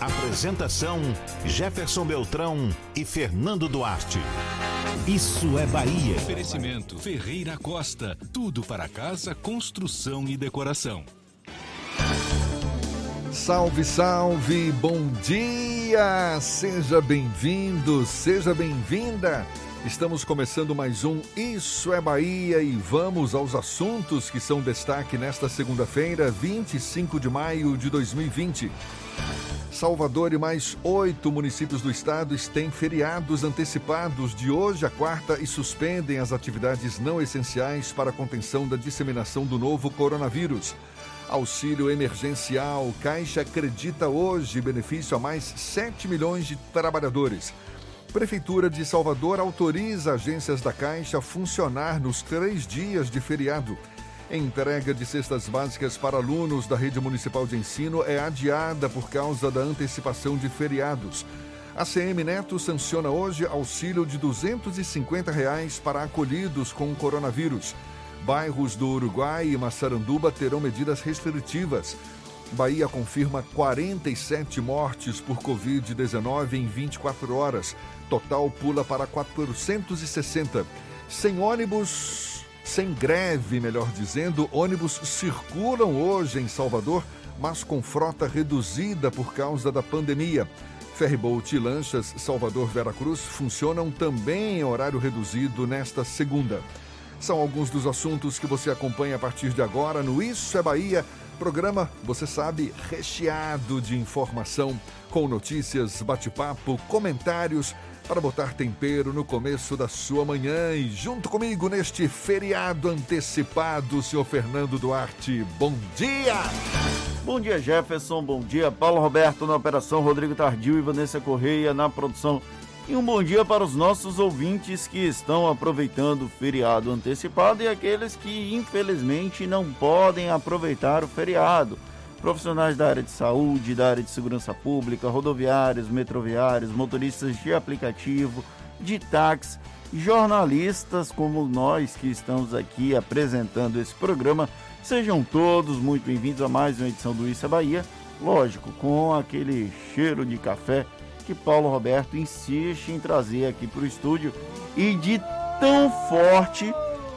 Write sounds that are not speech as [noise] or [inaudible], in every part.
Apresentação: Jefferson Beltrão e Fernando Duarte. Isso é Bahia. Oferecimento Ferreira Costa. Tudo para casa, construção e decoração. Salve, salve, bom dia! Seja bem-vindo, seja bem-vinda. Estamos começando mais um Isso é Bahia e vamos aos assuntos que são destaque nesta segunda-feira, 25 de maio de 2020. Salvador e mais oito municípios do estado têm feriados antecipados de hoje a quarta e suspendem as atividades não essenciais para a contenção da disseminação do novo coronavírus. Auxílio emergencial. Caixa acredita hoje benefício a mais 7 milhões de trabalhadores. Prefeitura de Salvador autoriza agências da Caixa a funcionar nos três dias de feriado. Entrega de cestas básicas para alunos da rede municipal de ensino é adiada por causa da antecipação de feriados. A CM Neto sanciona hoje auxílio de 250 reais para acolhidos com o coronavírus. Bairros do Uruguai e Massaranduba terão medidas restritivas. Bahia confirma 47 mortes por Covid-19 em 24 horas. Total pula para 460. Sem ônibus, sem greve, melhor dizendo, ônibus circulam hoje em Salvador, mas com frota reduzida por causa da pandemia. Ferryboat e lanchas Salvador-Veracruz funcionam também em horário reduzido nesta segunda. São alguns dos assuntos que você acompanha a partir de agora no Isso é Bahia, programa, você sabe, recheado de informação, com notícias, bate-papo, comentários, para botar tempero no começo da sua manhã. E junto comigo neste feriado antecipado, senhor Fernando Duarte. Bom dia! Bom dia, Jefferson. Bom dia, Paulo Roberto na operação, Rodrigo Tardio e Vanessa Correia na produção. E um bom dia para os nossos ouvintes que estão aproveitando o feriado antecipado e aqueles que infelizmente não podem aproveitar o feriado. Profissionais da área de saúde, da área de segurança pública, rodoviários, metroviários, motoristas de aplicativo, de táxi, jornalistas como nós que estamos aqui apresentando esse programa, sejam todos muito bem-vindos a mais uma edição do Isso é Bahia. Lógico, com aquele cheiro de café que Paulo Roberto insiste em trazer aqui para o estúdio e de tão forte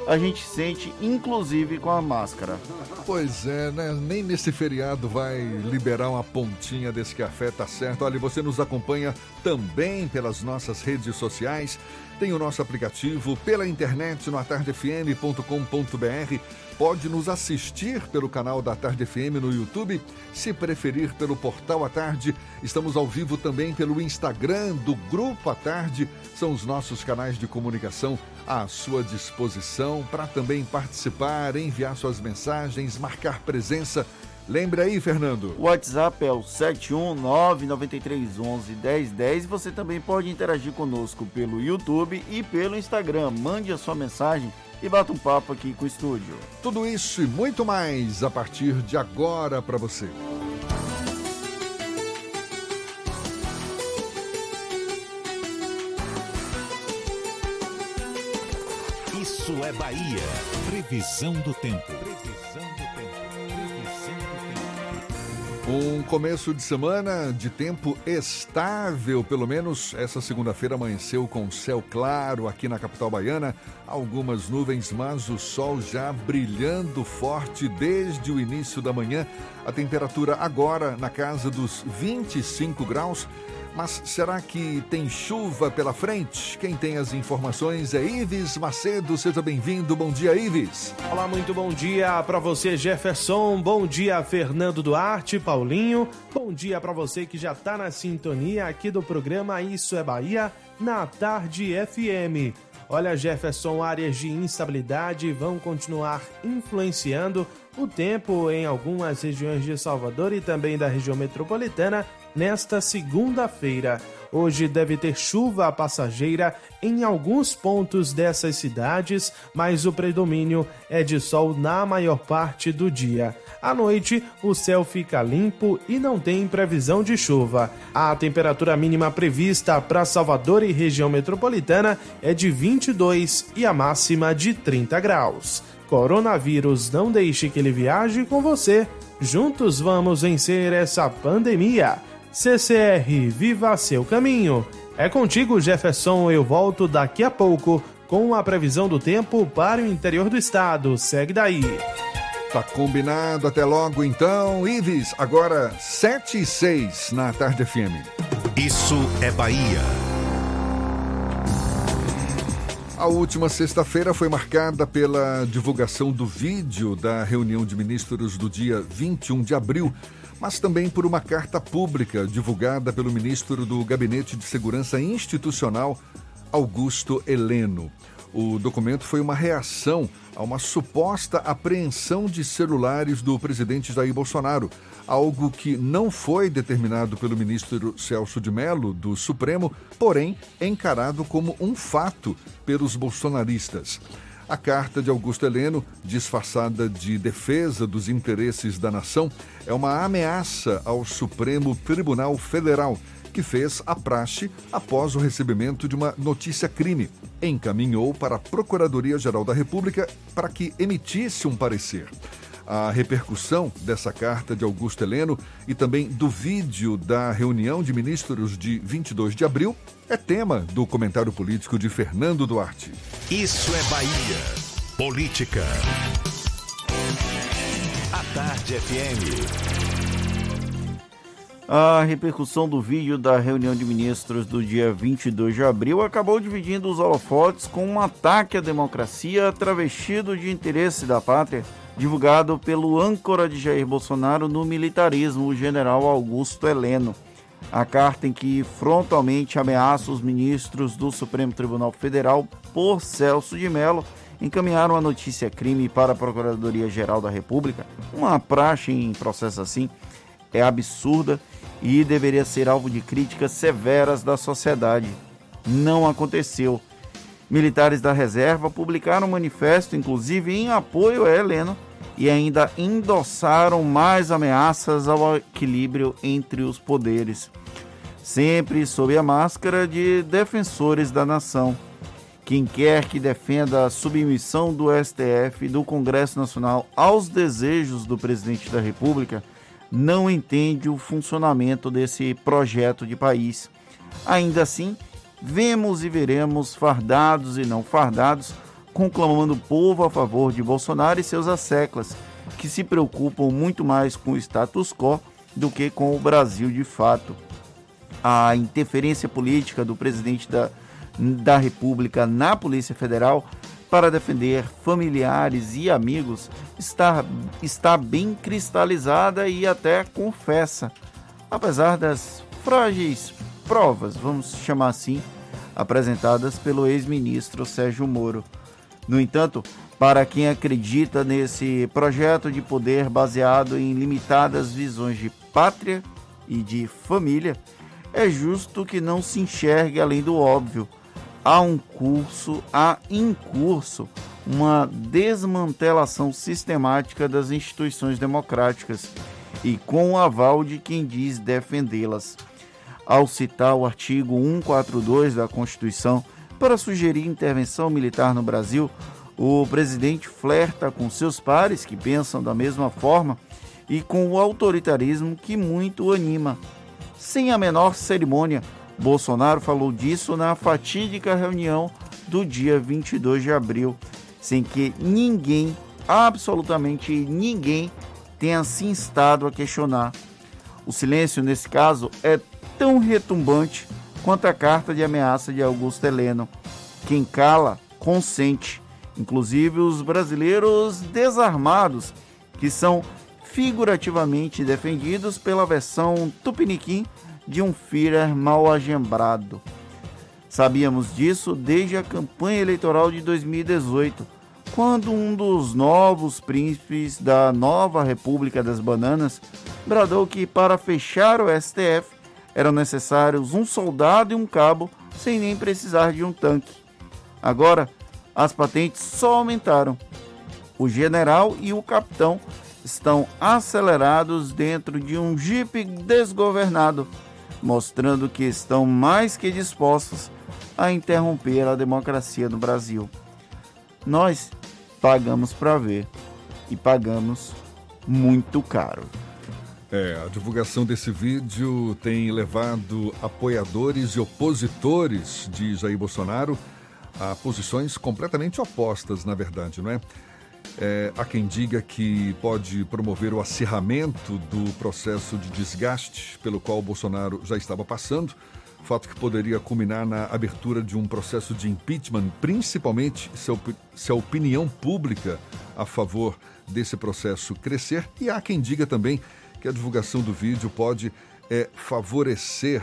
a gente sente, inclusive com a máscara. Pois é, né? Nem nesse feriado vai liberar uma pontinha desse café, tá certo? Olha, você nos acompanha também pelas nossas redes sociais. Tem o nosso aplicativo pela internet no atardefm.com.br. Pode nos assistir pelo canal da Tarde FM no YouTube, se preferir pelo portal à tarde. Estamos ao vivo também pelo Instagram do Grupo à Tarde. São os nossos canais de comunicação à sua disposição para também participar, enviar suas mensagens, marcar presença. Lembre aí, Fernando. O WhatsApp é o 71993111010 e você também pode interagir conosco pelo YouTube e pelo Instagram. Mande a sua mensagem e bata um papo aqui com o estúdio. Tudo isso e muito mais a partir de agora para você. Isso é Bahia. Previsão do tempo. Previsão do tempo. Um começo de semana de tempo estável, pelo menos essa segunda-feira amanheceu com céu claro aqui na capital baiana, algumas nuvens, mas o sol já brilhando forte desde o início da manhã. A temperatura agora na casa dos 25 graus. Mas será que tem chuva pela frente? Quem tem as informações é Ives Macedo. Seja bem-vindo. Bom dia, Ives. Olá, muito bom dia para você, Jefferson. Bom dia, Fernando Duarte, Paulinho. Bom dia para você que já está na sintonia aqui do programa Isso é Bahia, na Tarde FM. Olha, Jefferson, áreas de instabilidade vão continuar influenciando o tempo em algumas regiões de Salvador e também da região metropolitana nesta segunda-feira. Hoje deve ter chuva passageira em alguns pontos dessas cidades, mas o predomínio é de sol na maior parte do dia. À noite, o céu fica limpo e não tem previsão de chuva. A temperatura mínima prevista para Salvador e região metropolitana é de 22 e a máxima de 30 graus. Coronavírus, não deixe que ele viaje com você. Juntos vamos vencer essa pandemia. CCR, viva seu caminho. É contigo, Jefferson. Eu volto daqui a pouco com a previsão do tempo para o interior do estado. Segue daí. Tá combinado. Até logo, então. Ives, agora 7 e 6 na Tarde FM. Isso é Bahia. A última sexta-feira foi marcada pela divulgação do vídeo da reunião de ministros do dia 21 de abril, mas também por uma carta pública divulgada pelo ministro do Gabinete de Segurança Institucional, Augusto Heleno. O documento foi uma reação a uma suposta apreensão de celulares do presidente Jair Bolsonaro, algo que não foi determinado pelo ministro Celso de Mello, do Supremo, porém encarado como um fato pelos bolsonaristas. A carta de Augusto Heleno, disfarçada de defesa dos interesses da nação, é uma ameaça ao Supremo Tribunal Federal que fez a praxe após o recebimento de uma notícia-crime. Encaminhou para a Procuradoria-Geral da República para que emitisse um parecer. A repercussão dessa carta de Augusto Heleno e também do vídeo da reunião de ministros de 22 de abril é tema do comentário político de Fernando Duarte. Isso é Bahia. Política. A Tarde FM. A repercussão do vídeo da reunião de ministros do dia 22 de abril acabou dividindo os holofotes com um ataque à democracia travestido de interesse da pátria, divulgado pelo âncora de Jair Bolsonaro no militarismo, o general Augusto Heleno. A carta em que frontalmente ameaça os ministros do Supremo Tribunal Federal por Celso de Mello encaminharam a notícia crime para a Procuradoria-Geral da República. Uma praxe em processo assim é absurda e deveria ser alvo de críticas severas da sociedade. Não aconteceu. Militares da reserva publicaram um manifesto, inclusive em apoio a Heleno, e ainda endossaram mais ameaças ao equilíbrio entre os poderes, sempre sob a máscara de defensores da nação. Quem quer que defenda a submissão do STF e do Congresso Nacional aos desejos do presidente da República não entende o funcionamento desse projeto de país. Ainda assim, vemos e veremos fardados e não fardados conclamando o povo a favor de Bolsonaro e seus asseclas, que se preocupam muito mais com o status quo do que com o Brasil de fato. A interferência política do presidente da, da República na Polícia Federal para defender familiares e amigos está, está bem cristalizada e até confessa, apesar das frágeis provas, vamos chamar assim, apresentadas pelo ex-ministro Sérgio Moro. No entanto, para quem acredita nesse projeto de poder baseado em limitadas visões de pátria e de família, é justo que não se enxergue além do óbvio há um curso, há em curso uma desmantelação sistemática das instituições democráticas e com o aval de quem diz defendê-las. Ao citar o artigo 142 da Constituição para sugerir intervenção militar no Brasil, o presidente flerta com seus pares que pensam da mesma forma e com o autoritarismo que muito o anima. Sem a menor cerimônia, Bolsonaro falou disso na fatídica reunião do dia 22 de abril, sem que ninguém, absolutamente ninguém, tenha se instado a questionar. O silêncio, nesse caso, é tão retumbante quanto a carta de ameaça de Augusto Heleno. Quem cala, consente. Inclusive os brasileiros desarmados, que são figurativamente defendidos pela versão tupiniquim de um Führer mal agembrado. Sabíamos disso desde a campanha eleitoral de 2018, quando um dos novos príncipes da nova República das Bananas bradou que para fechar o STF eram necessários um soldado e um cabo sem nem precisar de um tanque. Agora, as patentes só aumentaram. O general e o capitão estão acelerados dentro de um jipe desgovernado, mostrando que estão mais que dispostos a interromper a democracia no Brasil. Nós pagamos para ver e pagamos muito caro. É, a divulgação desse vídeo tem levado apoiadores e opositores de Jair Bolsonaro a posições completamente opostas, na verdade, não é? é? Há quem diga que pode promover o acirramento do processo de desgaste pelo qual Bolsonaro já estava passando fato que poderia culminar na abertura de um processo de impeachment, principalmente se a, se a opinião pública a favor desse processo crescer. E há quem diga também que a divulgação do vídeo pode é, favorecer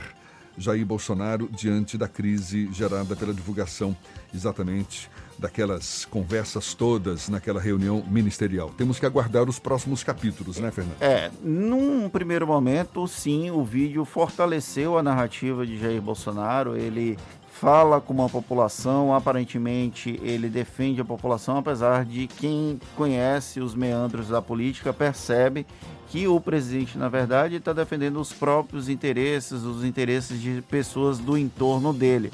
Jair Bolsonaro diante da crise gerada pela divulgação exatamente daquelas conversas todas naquela reunião ministerial. Temos que aguardar os próximos capítulos, né, Fernando? É, num primeiro momento, sim, o vídeo fortaleceu a narrativa de Jair Bolsonaro. Ele fala com uma população, aparentemente ele defende a população, apesar de quem conhece os meandros da política percebe que o presidente, na verdade, está defendendo os próprios interesses, os interesses de pessoas do entorno dele.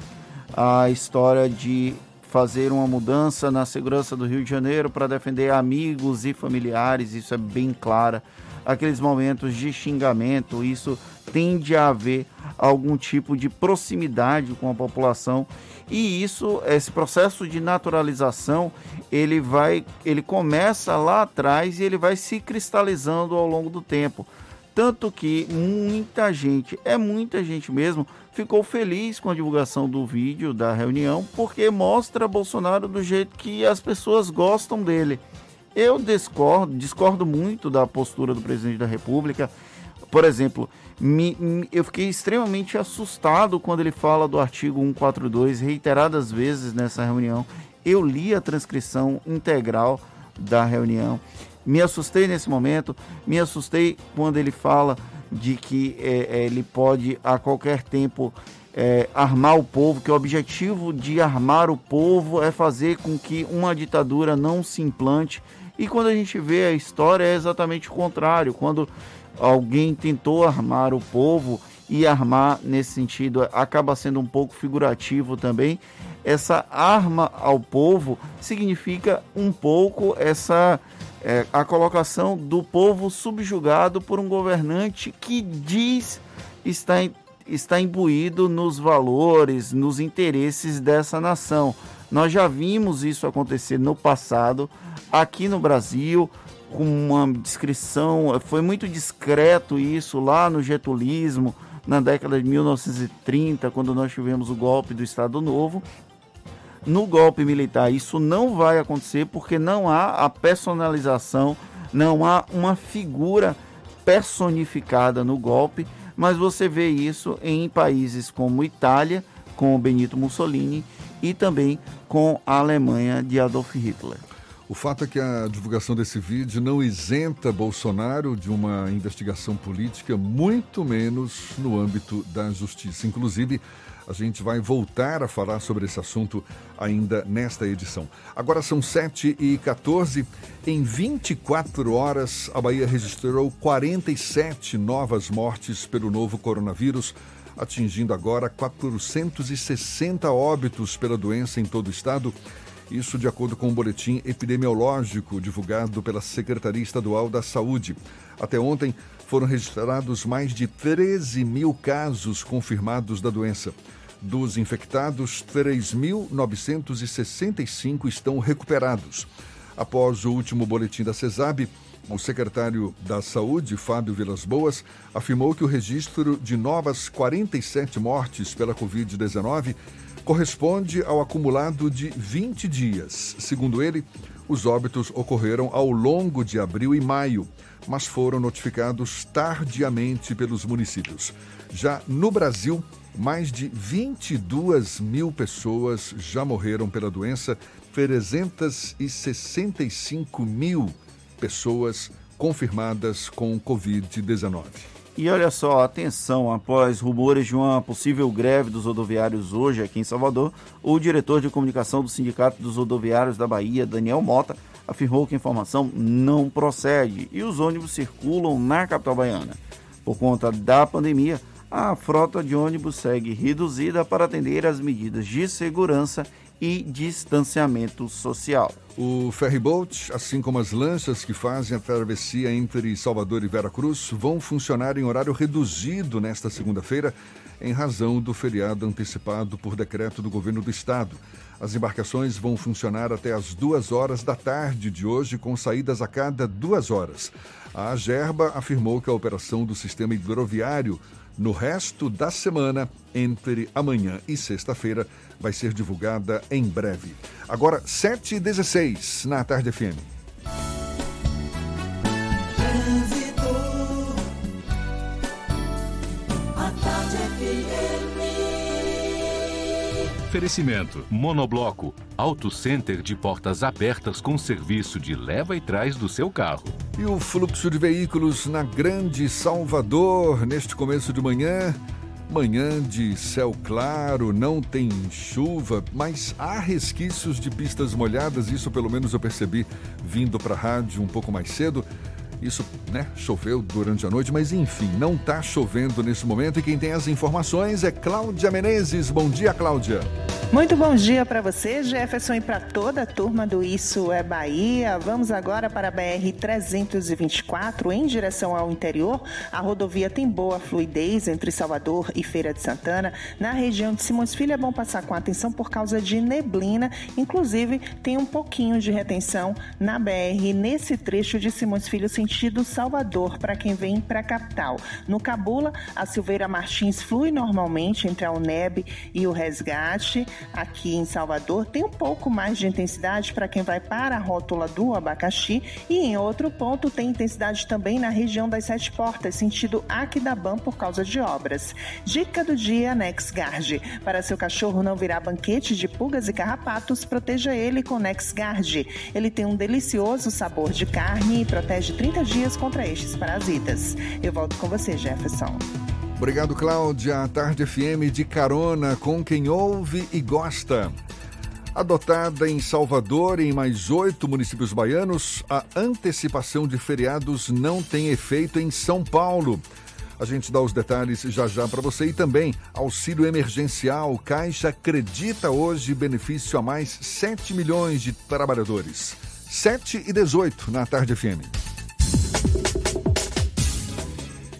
A história de fazer uma mudança na segurança do Rio de Janeiro para defender amigos e familiares, isso é bem clara. Aqueles momentos de xingamento, isso tende a haver algum tipo de proximidade com a população e isso, esse processo de naturalização, ele vai, ele começa lá atrás e ele vai se cristalizando ao longo do tempo. Tanto que muita gente, é muita gente mesmo, ficou feliz com a divulgação do vídeo da reunião, porque mostra Bolsonaro do jeito que as pessoas gostam dele. Eu discordo, discordo muito da postura do presidente da República. Por exemplo, me, me, eu fiquei extremamente assustado quando ele fala do artigo 142 reiteradas vezes nessa reunião. Eu li a transcrição integral da reunião me assustei nesse momento, me assustei quando ele fala de que é, é, ele pode a qualquer tempo é, armar o povo, que o objetivo de armar o povo é fazer com que uma ditadura não se implante. E quando a gente vê a história é exatamente o contrário. Quando alguém tentou armar o povo e armar nesse sentido acaba sendo um pouco figurativo também. Essa arma ao povo significa um pouco essa é, a colocação do povo subjugado por um governante que diz estar, está imbuído nos valores, nos interesses dessa nação. Nós já vimos isso acontecer no passado, aqui no Brasil, com uma descrição, foi muito discreto isso lá no getulismo, na década de 1930, quando nós tivemos o golpe do Estado Novo, no golpe militar isso não vai acontecer porque não há a personalização, não há uma figura personificada no golpe, mas você vê isso em países como Itália, com Benito Mussolini e também com a Alemanha de Adolf Hitler. O fato é que a divulgação desse vídeo não isenta Bolsonaro de uma investigação política, muito menos no âmbito da justiça. Inclusive, a gente vai voltar a falar sobre esse assunto ainda nesta edição. Agora são 7 e 14 Em 24 horas, a Bahia registrou 47 novas mortes pelo novo coronavírus, atingindo agora 460 óbitos pela doença em todo o estado. Isso de acordo com o um boletim epidemiológico divulgado pela Secretaria Estadual da Saúde. Até ontem, foram registrados mais de 13 mil casos confirmados da doença. Dos infectados, 3.965 estão recuperados. Após o último boletim da CESAB, O secretário da Saúde, Fábio Vilas Boas, afirmou que o registro de novas 47 mortes pela Covid-19 corresponde ao acumulado de 20 dias. Segundo ele, os óbitos ocorreram ao longo de abril e maio, mas foram notificados tardiamente pelos municípios. Já no Brasil, mais de 22 mil pessoas já morreram pela doença, 365 mil pessoas confirmadas com Covid-19. E olha só, atenção, após rumores de uma possível greve dos rodoviários hoje aqui em Salvador, o diretor de comunicação do Sindicato dos Rodoviários da Bahia, Daniel Mota, afirmou que a informação não procede e os ônibus circulam na capital baiana. Por conta da pandemia, a frota de ônibus segue reduzida para atender às medidas de segurança e distanciamento social. O ferryboat, assim como as lanchas que fazem a travessia entre Salvador e Veracruz, vão funcionar em horário reduzido nesta segunda-feira, em razão do feriado antecipado por decreto do governo do estado. As embarcações vão funcionar até as duas horas da tarde de hoje, com saídas a cada duas horas. A Agerba afirmou que a operação do sistema hidroviário no resto da semana, entre amanhã e sexta-feira, vai ser divulgada em breve. Agora, 7h16 na Tarde FM. Oferecimento: Monobloco, Auto Center de portas abertas com serviço de leva e trás do seu carro. E o fluxo de veículos na Grande Salvador neste começo de manhã. Manhã de céu claro, não tem chuva, mas há resquícios de pistas molhadas, isso pelo menos eu percebi vindo para a rádio um pouco mais cedo. Isso, né, choveu durante a noite, mas enfim, não está chovendo nesse momento. E quem tem as informações é Cláudia Menezes. Bom dia, Cláudia. Muito bom dia para você, Jefferson, e para toda a turma do Isso é Bahia. Vamos agora para a BR 324, em direção ao interior. A rodovia tem boa fluidez entre Salvador e Feira de Santana. Na região de Simões Filho é bom passar com atenção por causa de neblina. Inclusive, tem um pouquinho de retenção na BR nesse trecho de Simões Filho, sentido Salvador, para quem vem para a capital. No Cabula, a Silveira Martins flui normalmente entre a UNEB e o Resgate aqui em Salvador tem um pouco mais de intensidade para quem vai para a rótula do abacaxi e em outro ponto tem intensidade também na região das Sete Portas, sentido Aquidabam por causa de obras. Dica do dia NexGard. Para seu cachorro não virar banquete de pulgas e carrapatos, proteja ele com NexGard. Ele tem um delicioso sabor de carne e protege 30 dias contra estes parasitas. Eu volto com você, Jefferson. Obrigado, Cláudia. A Tarde FM de carona com quem ouve e gosta. Adotada em Salvador e em mais oito municípios baianos, a antecipação de feriados não tem efeito em São Paulo. A gente dá os detalhes já já para você e também auxílio emergencial. Caixa acredita hoje benefício a mais 7 milhões de trabalhadores. 7 e 18 na Tarde FM.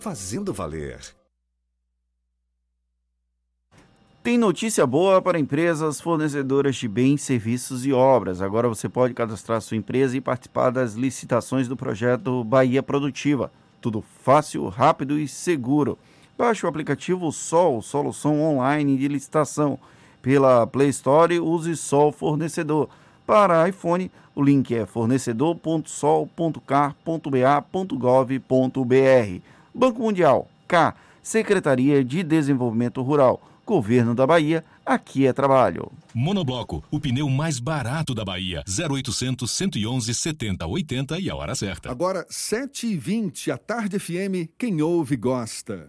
fazendo valer. Tem notícia boa para empresas fornecedoras de bens, serviços e obras. Agora você pode cadastrar sua empresa e participar das licitações do projeto Bahia Produtiva. Tudo fácil, rápido e seguro. Baixe o aplicativo Sol, solução online de licitação. Pela Play Store, use Sol Fornecedor. Para iPhone, o link é fornecedor.sol.car.ba.gov.br. Banco Mundial, K, Secretaria de Desenvolvimento Rural, Governo da Bahia, aqui é trabalho. Monobloco, o pneu mais barato da Bahia. 0800 111 70 80 e a hora certa. Agora, 7h20, a tarde FM, quem ouve gosta.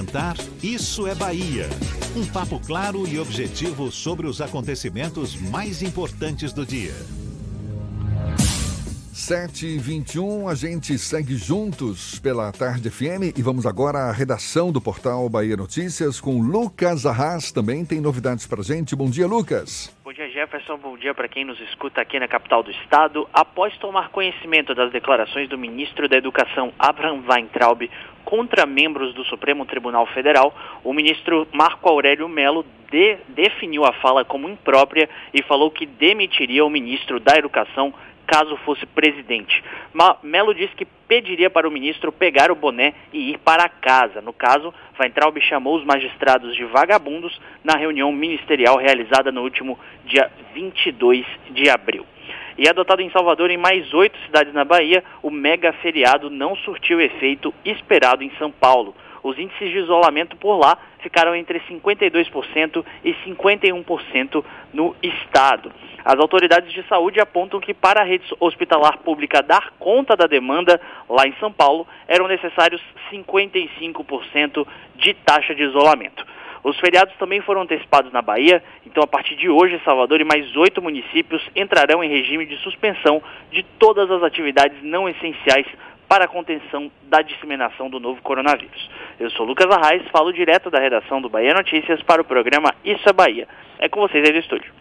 Isso é Bahia. Um papo claro e objetivo sobre os acontecimentos mais importantes do dia. 7 e 21 a gente segue juntos pela Tarde FM e vamos agora à redação do portal Bahia Notícias com Lucas Arras. Também tem novidades pra gente. Bom dia, Lucas. Bom dia, Jefferson. Bom dia para quem nos escuta aqui na capital do estado. Após tomar conhecimento das declarações do ministro da Educação, Abraham Weintraub, contra membros do Supremo Tribunal Federal, o ministro Marco Aurélio Melo de, definiu a fala como imprópria e falou que demitiria o ministro da Educação caso fosse presidente. Melo disse que pediria para o ministro pegar o boné e ir para casa. No caso, Weintraub chamou os magistrados de vagabundos na reunião ministerial realizada no último dia 22 de abril. E adotado em Salvador em mais oito cidades na Bahia, o mega feriado não surtiu o efeito esperado em São Paulo. Os índices de isolamento por lá ficaram entre 52% e 51% no estado. As autoridades de saúde apontam que para a rede hospitalar pública dar conta da demanda lá em São Paulo, eram necessários 55% de taxa de isolamento. Os feriados também foram antecipados na Bahia, então a partir de hoje, Salvador e mais oito municípios entrarão em regime de suspensão de todas as atividades não essenciais para a contenção da disseminação do novo coronavírus. Eu sou Lucas Arraes, falo direto da redação do Bahia Notícias para o programa Isso é Bahia. É com vocês aí do estúdio.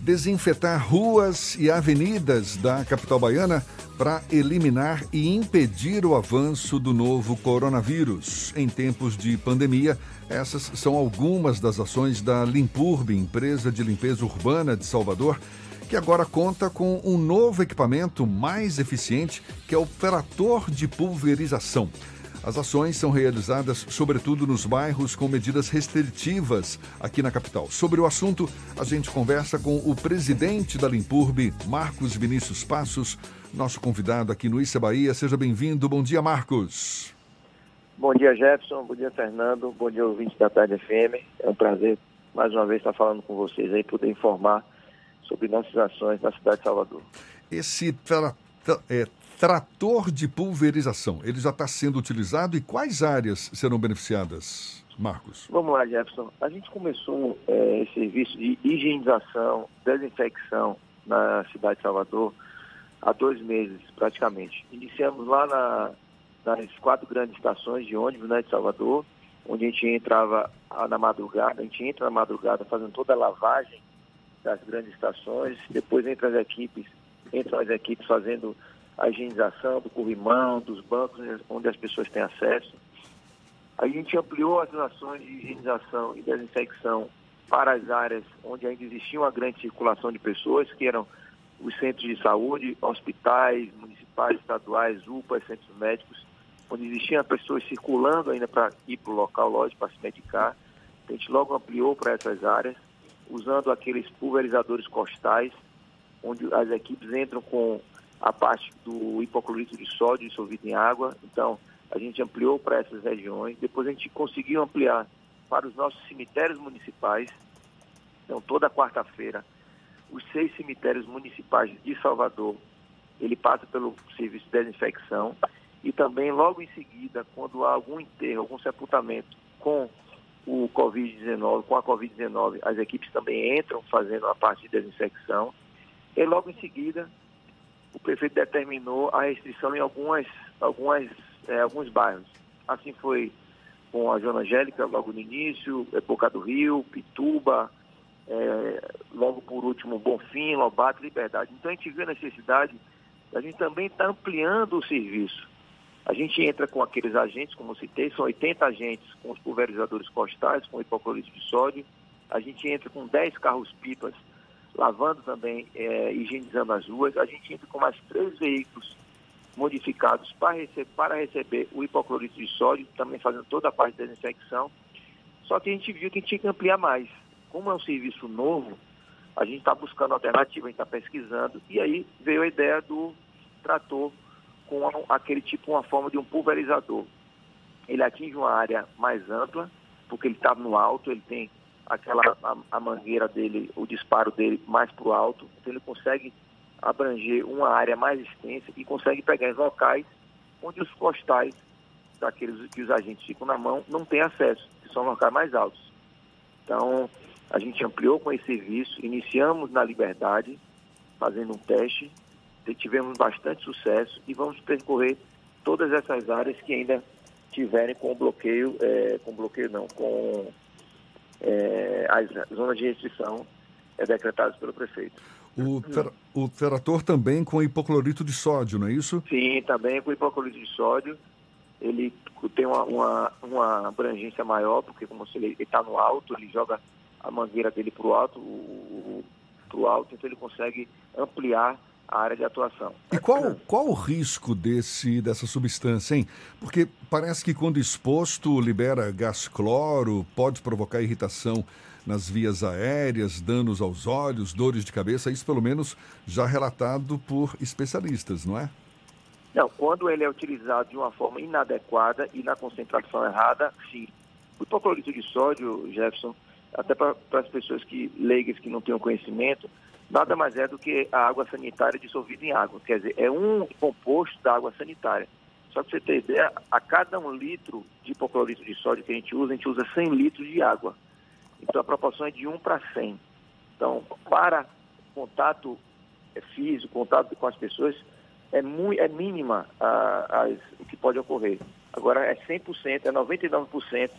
Desinfetar ruas e avenidas da capital baiana para eliminar e impedir o avanço do novo coronavírus. Em tempos de pandemia, essas são algumas das ações da Limpurb, empresa de limpeza urbana de Salvador, que agora conta com um novo equipamento mais eficiente, que é o trator de pulverização. As ações são realizadas, sobretudo, nos bairros com medidas restritivas aqui na capital. Sobre o assunto, a gente conversa com o presidente da Limpurb, Marcos Vinícius Passos, nosso convidado aqui no Issa Bahia. Seja bem-vindo. Bom dia, Marcos. Bom dia, Jefferson. Bom dia, Fernando. Bom dia, ouvintes da Tarde FM. É um prazer, mais uma vez, estar falando com vocês aí, poder informar sobre nossas ações na cidade de Salvador. Esse tra tra é, trator de pulverização, ele já está sendo utilizado e quais áreas serão beneficiadas, Marcos? Vamos lá, Jefferson. A gente começou é, esse serviço de higienização, desinfecção na cidade de Salvador há dois meses, praticamente. Iniciamos lá na, nas quatro grandes estações de ônibus né, de Salvador, onde a gente entrava na madrugada, a gente entra na madrugada fazendo toda a lavagem das grandes estações, depois entra as equipes, entram as equipes fazendo a higienização do corrimão, dos bancos onde as pessoas têm acesso. A gente ampliou as ações de higienização e desinfecção para as áreas onde ainda existia uma grande circulação de pessoas, que eram os centros de saúde, hospitais, municipais, estaduais, UPAs, centros médicos. onde existiam pessoas circulando ainda para ir para o local, lógico, para se medicar. A gente logo ampliou para essas áreas, usando aqueles pulverizadores costais, onde as equipes entram com a parte do hipoclorito de sódio dissolvido em água. Então, a gente ampliou para essas regiões. Depois a gente conseguiu ampliar para os nossos cemitérios municipais. Então, toda quarta-feira, os seis cemitérios municipais de Salvador, ele passa pelo serviço de desinfecção. E também, logo em seguida, quando há algum enterro, algum sepultamento com o Covid-19, com a Covid-19, as equipes também entram fazendo a parte de desinfecção. E logo em seguida, o prefeito determinou a restrição em algumas, algumas, é, alguns bairros. Assim foi com a Zona Angélica logo no início, é, Boca do Rio, Pituba, é, logo por último Bonfim, Lobato, Liberdade. Então a gente viu a necessidade, a gente também está ampliando o serviço. A gente entra com aqueles agentes, como citei, são 80 agentes com os pulverizadores costais, com hipoclorito de sódio. A gente entra com 10 carros-pipas, lavando também, é, higienizando as ruas. A gente entra com mais três veículos modificados para, rece para receber o hipoclorito de sódio, também fazendo toda a parte da desinfecção. Só que a gente viu que a gente tinha que ampliar mais. Como é um serviço novo, a gente está buscando alternativa, a gente está pesquisando, e aí veio a ideia do trator com aquele tipo, uma forma de um pulverizador. Ele atinge uma área mais ampla, porque ele está no alto, ele tem aquela a, a, mangueira dele, o disparo dele mais para o alto, então ele consegue abranger uma área mais extensa e consegue pegar em locais onde os costais daqueles que os agentes ficam na mão não têm acesso, que são locais mais altos. Então, a gente ampliou com esse serviço, iniciamos na Liberdade, fazendo um teste, tivemos bastante sucesso e vamos percorrer todas essas áreas que ainda tiverem com bloqueio, é, com bloqueio não, com é, as zonas de restrição é, decretadas pelo prefeito. O, ter, o terator também com hipoclorito de sódio, não é isso? Sim, também com hipoclorito de sódio. Ele tem uma, uma, uma abrangência maior, porque como se ele está no alto, ele joga a mangueira dele para o alto, para o alto, então ele consegue ampliar a área de atuação. E qual, qual o risco desse, dessa substância, hein? Porque parece que quando exposto libera gás cloro, pode provocar irritação nas vias aéreas, danos aos olhos, dores de cabeça, isso pelo menos já relatado por especialistas, não é? Não, quando ele é utilizado de uma forma inadequada e na concentração errada, sim. O hipoclorito de sódio, Jefferson, até para as pessoas que leigas que não tenham conhecimento, nada mais é do que a água sanitária dissolvida em água. Quer dizer, é um composto da água sanitária. Só para você ter ideia, a cada um litro de hipoclorito de sódio que a gente usa, a gente usa 100 litros de água. Então a proporção é de 1 para 100. Então, para contato físico, contato com as pessoas, é, muito, é mínima a, a, o que pode ocorrer. Agora é 100%, é 99%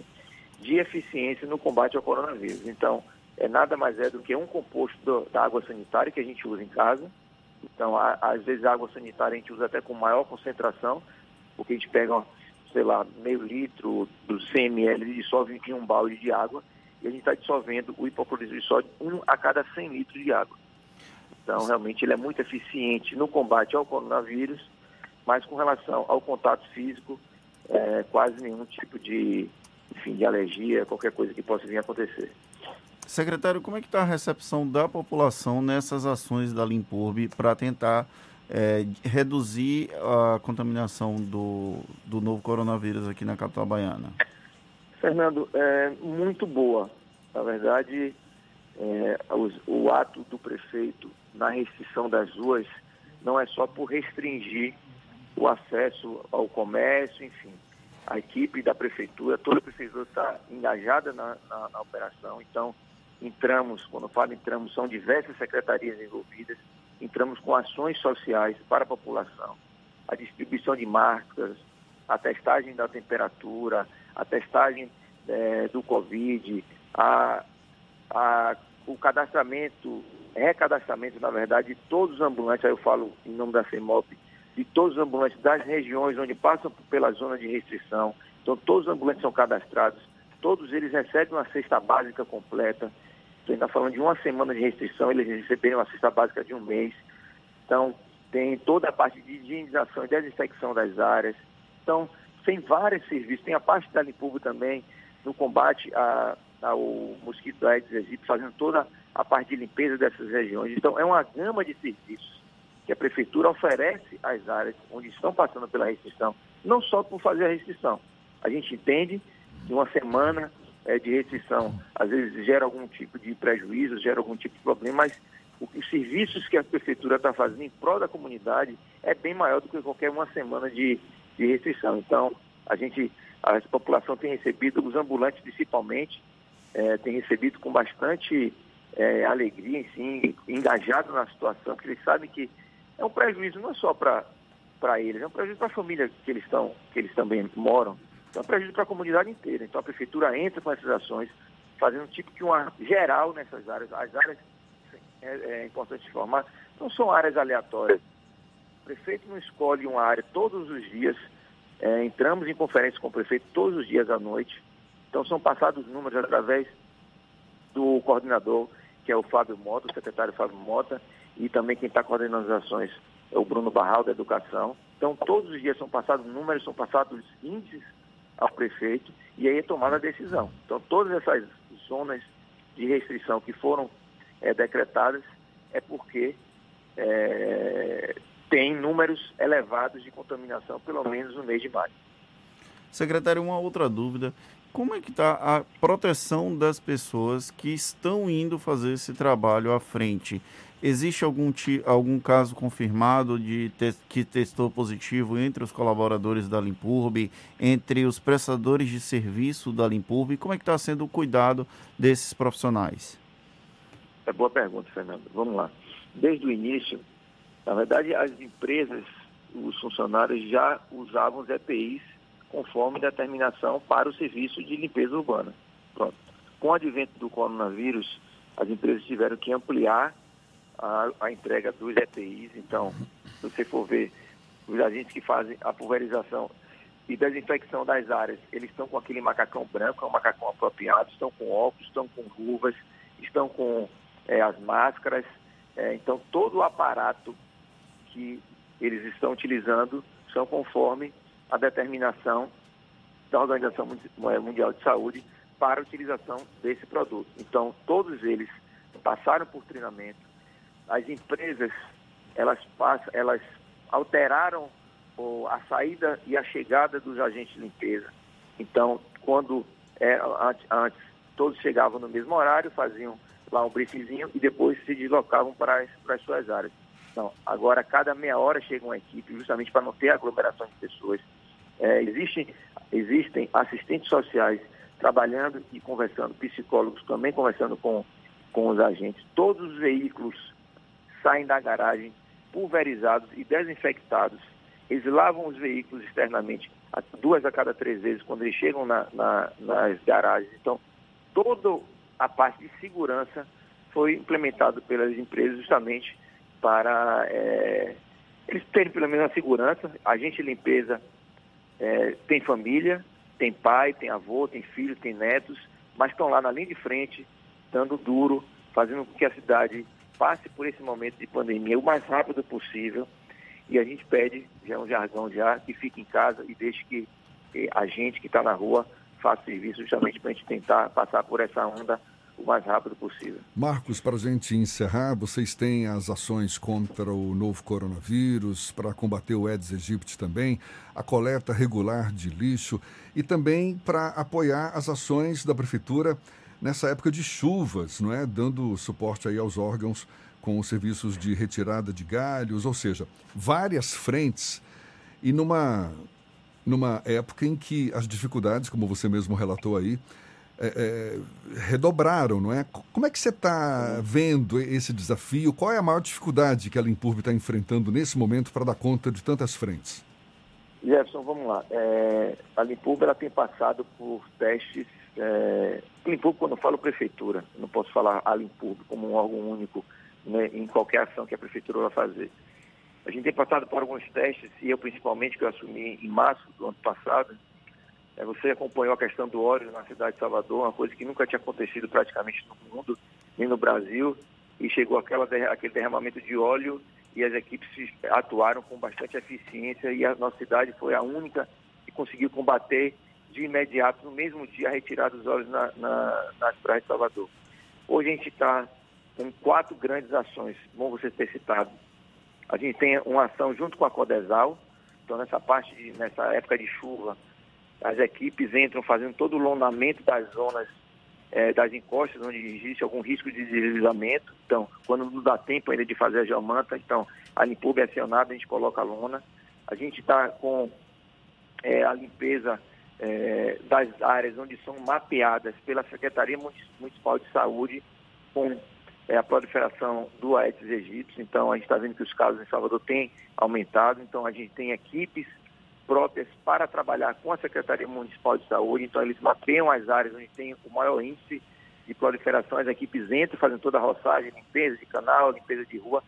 de eficiência no combate ao coronavírus. Então, é nada mais é do que um composto do, da água sanitária que a gente usa em casa. Então, a, às vezes a água sanitária a gente usa até com maior concentração, porque a gente pega, sei lá, meio litro dos 100 ml e dissolve em um balde de água e a gente está dissolvendo o hipoclorito de sódio um a cada 100 litros de água. Então, realmente, ele é muito eficiente no combate ao coronavírus, mas com relação ao contato físico, é, quase nenhum tipo de, enfim, de alergia, qualquer coisa que possa vir a acontecer. Secretário, como é que está a recepção da população nessas ações da Limpurb para tentar é, reduzir a contaminação do, do novo coronavírus aqui na capital baiana? Fernando, é muito boa. Na verdade, é, os, o ato do prefeito na restrição das ruas não é só por restringir o acesso ao comércio, enfim. A equipe da prefeitura, toda a prefeitura está engajada na, na, na operação, então entramos, quando falo entramos, são diversas secretarias envolvidas, entramos com ações sociais para a população, a distribuição de máscaras, a testagem da temperatura, a testagem é, do Covid, a, a, o cadastramento, recadastramento, na verdade, de todos os ambulantes, aí eu falo em nome da CEMOP, de todos os ambulantes das regiões onde passam pela zona de restrição. Então, todos os ambulantes são cadastrados, todos eles recebem uma cesta básica completa. Estou ainda falando de uma semana de restrição, eles receberem uma cesta básica de um mês. Então, tem toda a parte de higienização e desinfecção das áreas. Então, tem vários serviços, tem a parte da Limpurbo também, no combate a, ao mosquito Aedes aegypti, fazendo toda a parte de limpeza dessas regiões. Então, é uma gama de serviços que a prefeitura oferece às áreas onde estão passando pela restrição, não só por fazer a restrição. A gente entende que uma semana é, de restrição às vezes gera algum tipo de prejuízo, gera algum tipo de problema, mas os serviços que a prefeitura está fazendo em prol da comunidade é bem maior do que qualquer uma semana de, de restrição. Então, a gente, a população tem recebido, os ambulantes principalmente, é, tem recebido com bastante é, alegria, sim, engajado na situação, porque eles sabem que é um prejuízo não só para eles, é um prejuízo para a família que eles, estão, que eles também moram, é um prejuízo para a comunidade inteira. Então a prefeitura entra com essas ações, fazendo tipo que uma geral nessas áreas. As áreas, é, é importante informar, não são áreas aleatórias. O prefeito não escolhe uma área todos os dias. É, entramos em conferência com o prefeito todos os dias à noite. Então são passados números através do coordenador, que é o Fábio Mota, o secretário Fábio Mota, e também quem está coordenando as ações é o Bruno Barral, da Educação. Então, todos os dias são passados números, são passados índices ao prefeito e aí é tomada a decisão. Então, todas essas zonas de restrição que foram é, decretadas é porque é, tem números elevados de contaminação, pelo menos no mês de maio. Secretário, uma outra dúvida. Como é que está a proteção das pessoas que estão indo fazer esse trabalho à frente? Existe algum, algum caso confirmado de te que testou positivo entre os colaboradores da Limpurb, entre os prestadores de serviço da Limpurb? Como é que está sendo o cuidado desses profissionais? É boa pergunta, Fernando. Vamos lá. Desde o início, na verdade, as empresas, os funcionários já usavam os EPIs conforme determinação para o serviço de limpeza urbana. Pronto. Com o advento do coronavírus, as empresas tiveram que ampliar a, a entrega dos EPIs. Então, se você for ver, os agentes que fazem a pulverização e desinfecção das áreas, eles estão com aquele macacão branco, é um macacão apropriado, estão com óculos, estão com luvas, estão com é, as máscaras. É, então, todo o aparato que eles estão utilizando são conforme a determinação da Organização é, Mundial de Saúde para a utilização desse produto. Então, todos eles passaram por treinamento. As empresas, elas, passam, elas alteraram a saída e a chegada dos agentes de limpeza. Então, quando é, antes, todos chegavam no mesmo horário, faziam lá um briefzinho e depois se deslocavam para as, para as suas áreas. Então, agora, cada meia hora chega uma equipe, justamente para não ter aglomeração de pessoas. É, existem, existem assistentes sociais trabalhando e conversando, psicólogos também conversando com, com os agentes. Todos os veículos saem da garagem pulverizados e desinfectados. Eles lavam os veículos externamente duas a cada três vezes quando eles chegam na, na, nas garagens. Então, toda a parte de segurança foi implementado pelas empresas justamente para é, eles terem pelo menos a segurança. A gente limpeza é, tem família, tem pai, tem avô, tem filho, tem netos, mas estão lá na linha de frente, dando duro, fazendo com que a cidade passe por esse momento de pandemia o mais rápido possível. E a gente pede, já é um jargão já, que fique em casa e deixe que, que a gente que está na rua faça serviço justamente para a gente tentar passar por essa onda o mais rápido possível. Marcos, para a gente encerrar, vocês têm as ações contra o novo coronavírus, para combater o Aedes aegypti também, a coleta regular de lixo e também para apoiar as ações da prefeitura nessa época de chuvas, não é? Dando suporte aí aos órgãos com os serviços de retirada de galhos, ou seja, várias frentes e numa numa época em que as dificuldades, como você mesmo relatou aí, é, é, redobraram, não é? Como é que você está vendo esse desafio? Qual é a maior dificuldade que a Limpurb está enfrentando nesse momento para dar conta de tantas frentes? Jefferson, vamos lá. É, a Limpurb ela tem passado por testes. É, Limpurb, quando eu falo prefeitura, não posso falar a Limpurb como um órgão único né, em qualquer ação que a prefeitura vai fazer. A gente tem passado por alguns testes, e eu principalmente, que eu assumi em março do ano passado, é, você acompanhou a questão do óleo na cidade de Salvador, uma coisa que nunca tinha acontecido praticamente no mundo, nem no Brasil, e chegou aquela, aquele derramamento de óleo e as equipes atuaram com bastante eficiência e a nossa cidade foi a única e conseguiu combater de imediato, no mesmo dia, a retirada dos olhos na, na, nas praias de Salvador. Hoje a gente está com quatro grandes ações, bom você ter citado. A gente tem uma ação junto com a Codesal, então nessa parte, de, nessa época de chuva, as equipes entram fazendo todo o lonamento das zonas é, das encostas onde existe algum risco de deslizamento. Então, quando não dá tempo ainda de fazer a geomanta, então a limpeza é acionada, a gente coloca a lona. A gente está com é, a limpeza é, das áreas onde são mapeadas pela Secretaria Municipal de Saúde com é, a proliferação do Aedes aegypti. Então, a gente está vendo que os casos em Salvador têm aumentado. Então, a gente tem equipes próprias para trabalhar com a Secretaria Municipal de Saúde. Então, eles mapeiam as áreas onde tem o maior índice de proliferação. As equipes entram fazendo toda a roçagem, limpeza de canal, limpeza de rua.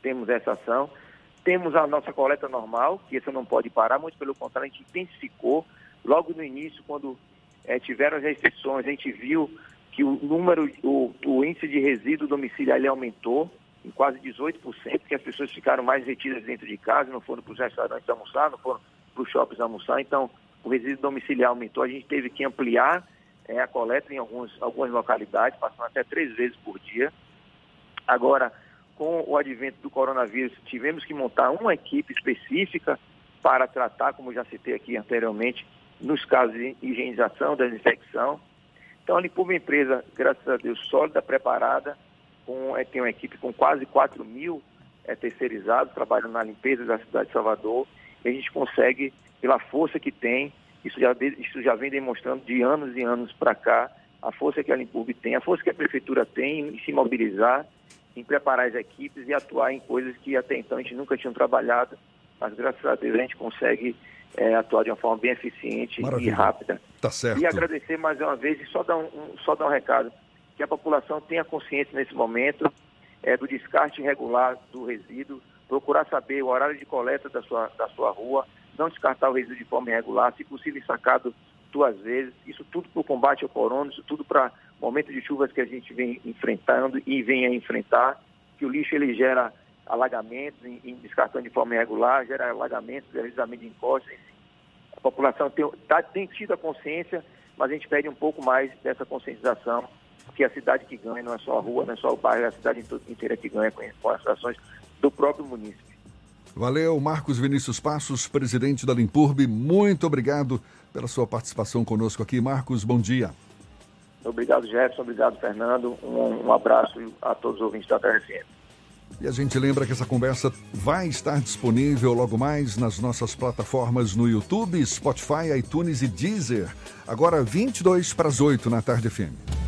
Temos essa ação. Temos a nossa coleta normal, que essa não pode parar, muito pelo contrário, a gente intensificou. Logo no início, quando é, tiveram as restrições, a gente viu que o número, o, o índice de resíduo domiciliar ele aumentou em quase 18%, que as pessoas ficaram mais retidas dentro de casa, não foram para os restaurantes almoçar, não foram para os shoppings almoçar, então o resíduo domiciliar aumentou, a gente teve que ampliar é, a coleta em alguns, algumas localidades, passando até três vezes por dia. Agora, com o advento do coronavírus, tivemos que montar uma equipe específica para tratar, como já citei aqui anteriormente, nos casos de higienização, desinfecção. Então, a Limpub é uma empresa, graças a Deus, sólida, preparada, com, é, tem uma equipe com quase 4 mil é, terceirizados trabalhando na limpeza da cidade de Salvador a gente consegue, pela força que tem, isso já, isso já vem demonstrando de anos e anos para cá, a força que a Limpub tem, a força que a Prefeitura tem em se mobilizar, em preparar as equipes e atuar em coisas que até então a gente nunca tinha trabalhado, mas graças a Deus a gente consegue é, atuar de uma forma bem eficiente Maravilha. e rápida. Tá certo. E agradecer mais uma vez e só dar um, um, só dar um recado, que a população tenha consciência nesse momento é, do descarte irregular do resíduo, procurar saber o horário de coleta da sua, da sua rua, não descartar o resíduo de forma irregular, se possível sacado duas vezes, isso tudo para o combate ao corona, isso tudo para momento de chuvas que a gente vem enfrentando e vem a enfrentar, que o lixo ele gera alagamentos, em, em descartando de forma irregular, gera alagamentos, deslizamento de encostas, a população tem, tá, tem tido a consciência, mas a gente pede um pouco mais dessa conscientização, que a cidade que ganha não é só a rua, não é só o bairro, é a cidade inteira que ganha com, com as ações do próprio município. Valeu, Marcos Vinícius Passos, presidente da Limpurbe. Muito obrigado pela sua participação conosco aqui. Marcos, bom dia. Obrigado, Jefferson. Obrigado, Fernando. Um, um abraço a todos os ouvintes da TRFM. E a gente lembra que essa conversa vai estar disponível logo mais nas nossas plataformas no YouTube, Spotify, iTunes e Deezer. Agora 22 para as 8 na tarde FM.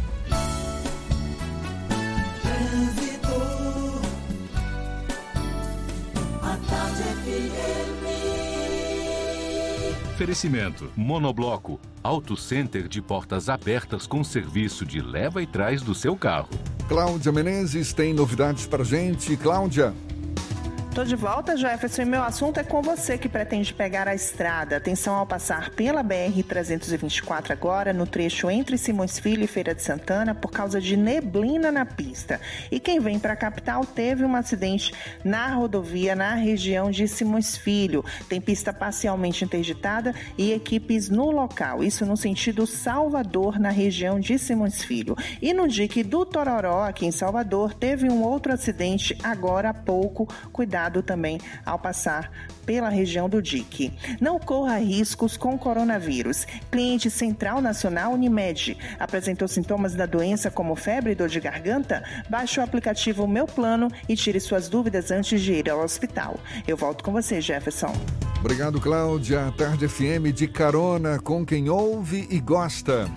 Oferecimento: Monobloco, Auto Center de portas abertas com serviço de leva e trás do seu carro. Cláudia Menezes tem novidades para gente. Cláudia. Tô de volta, Jefferson, e meu assunto é com você que pretende pegar a estrada. Atenção ao passar pela BR-324 agora, no trecho entre Simões Filho e Feira de Santana, por causa de neblina na pista. E quem vem para a capital teve um acidente na rodovia, na região de Simões Filho. Tem pista parcialmente interditada e equipes no local. Isso no sentido Salvador, na região de Simões Filho. E no dique do Tororó, aqui em Salvador, teve um outro acidente agora há pouco. Cuidado cuidado também ao passar pela região do DIC. Não corra riscos com coronavírus. Cliente Central Nacional Unimed apresentou sintomas da doença como febre e dor de garganta? Baixe o aplicativo Meu Plano e tire suas dúvidas antes de ir ao hospital. Eu volto com você, Jefferson. Obrigado, Cláudia. Tarde FM de carona com quem ouve e gosta.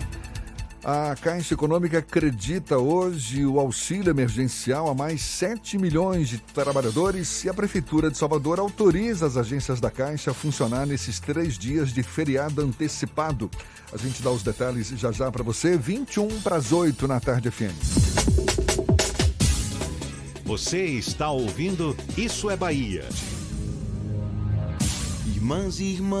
A Caixa Econômica acredita hoje o auxílio emergencial a mais 7 milhões de trabalhadores e a Prefeitura de Salvador autoriza as agências da Caixa a funcionar nesses três dias de feriado antecipado. A gente dá os detalhes já já para você, 21 para as 8 na tarde FM. Você está ouvindo Isso é Bahia. Irmãs e irmãos,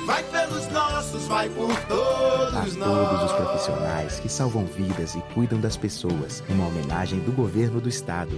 vai pelos nossos, vai por todos a nós. todos os profissionais que salvam vidas e cuidam das pessoas. Uma homenagem do governo do estado.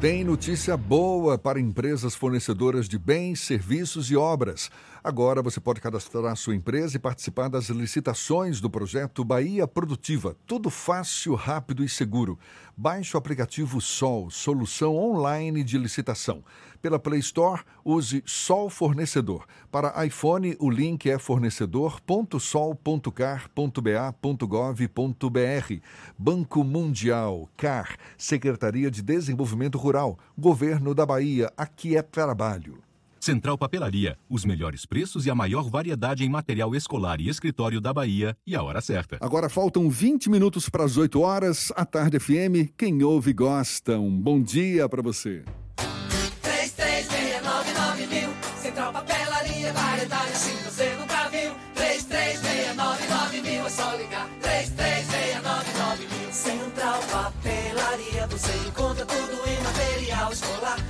Tem notícia boa para empresas fornecedoras de bens, serviços e obras. Agora você pode cadastrar sua empresa e participar das licitações do projeto Bahia Produtiva. Tudo fácil, rápido e seguro. Baixe o aplicativo Sol, solução online de licitação. Pela Play Store, use Sol Fornecedor. Para iPhone, o link é fornecedor.sol.car.ba.gov.br. Banco Mundial, CAR, Secretaria de Desenvolvimento Rural, Governo da Bahia, aqui é trabalho. Central Papelaria, os melhores preços e a maior variedade em material escolar e escritório da Bahia e a hora certa. Agora faltam 20 minutos para as 8 horas. A Tarde FM, quem ouve gosta. Um bom dia para você. 3369 mil. Central Papelaria, variedade assim você nunca viu. 3369 mil, é só ligar. 3369 mil. Central Papelaria, você encontra tudo em material escolar.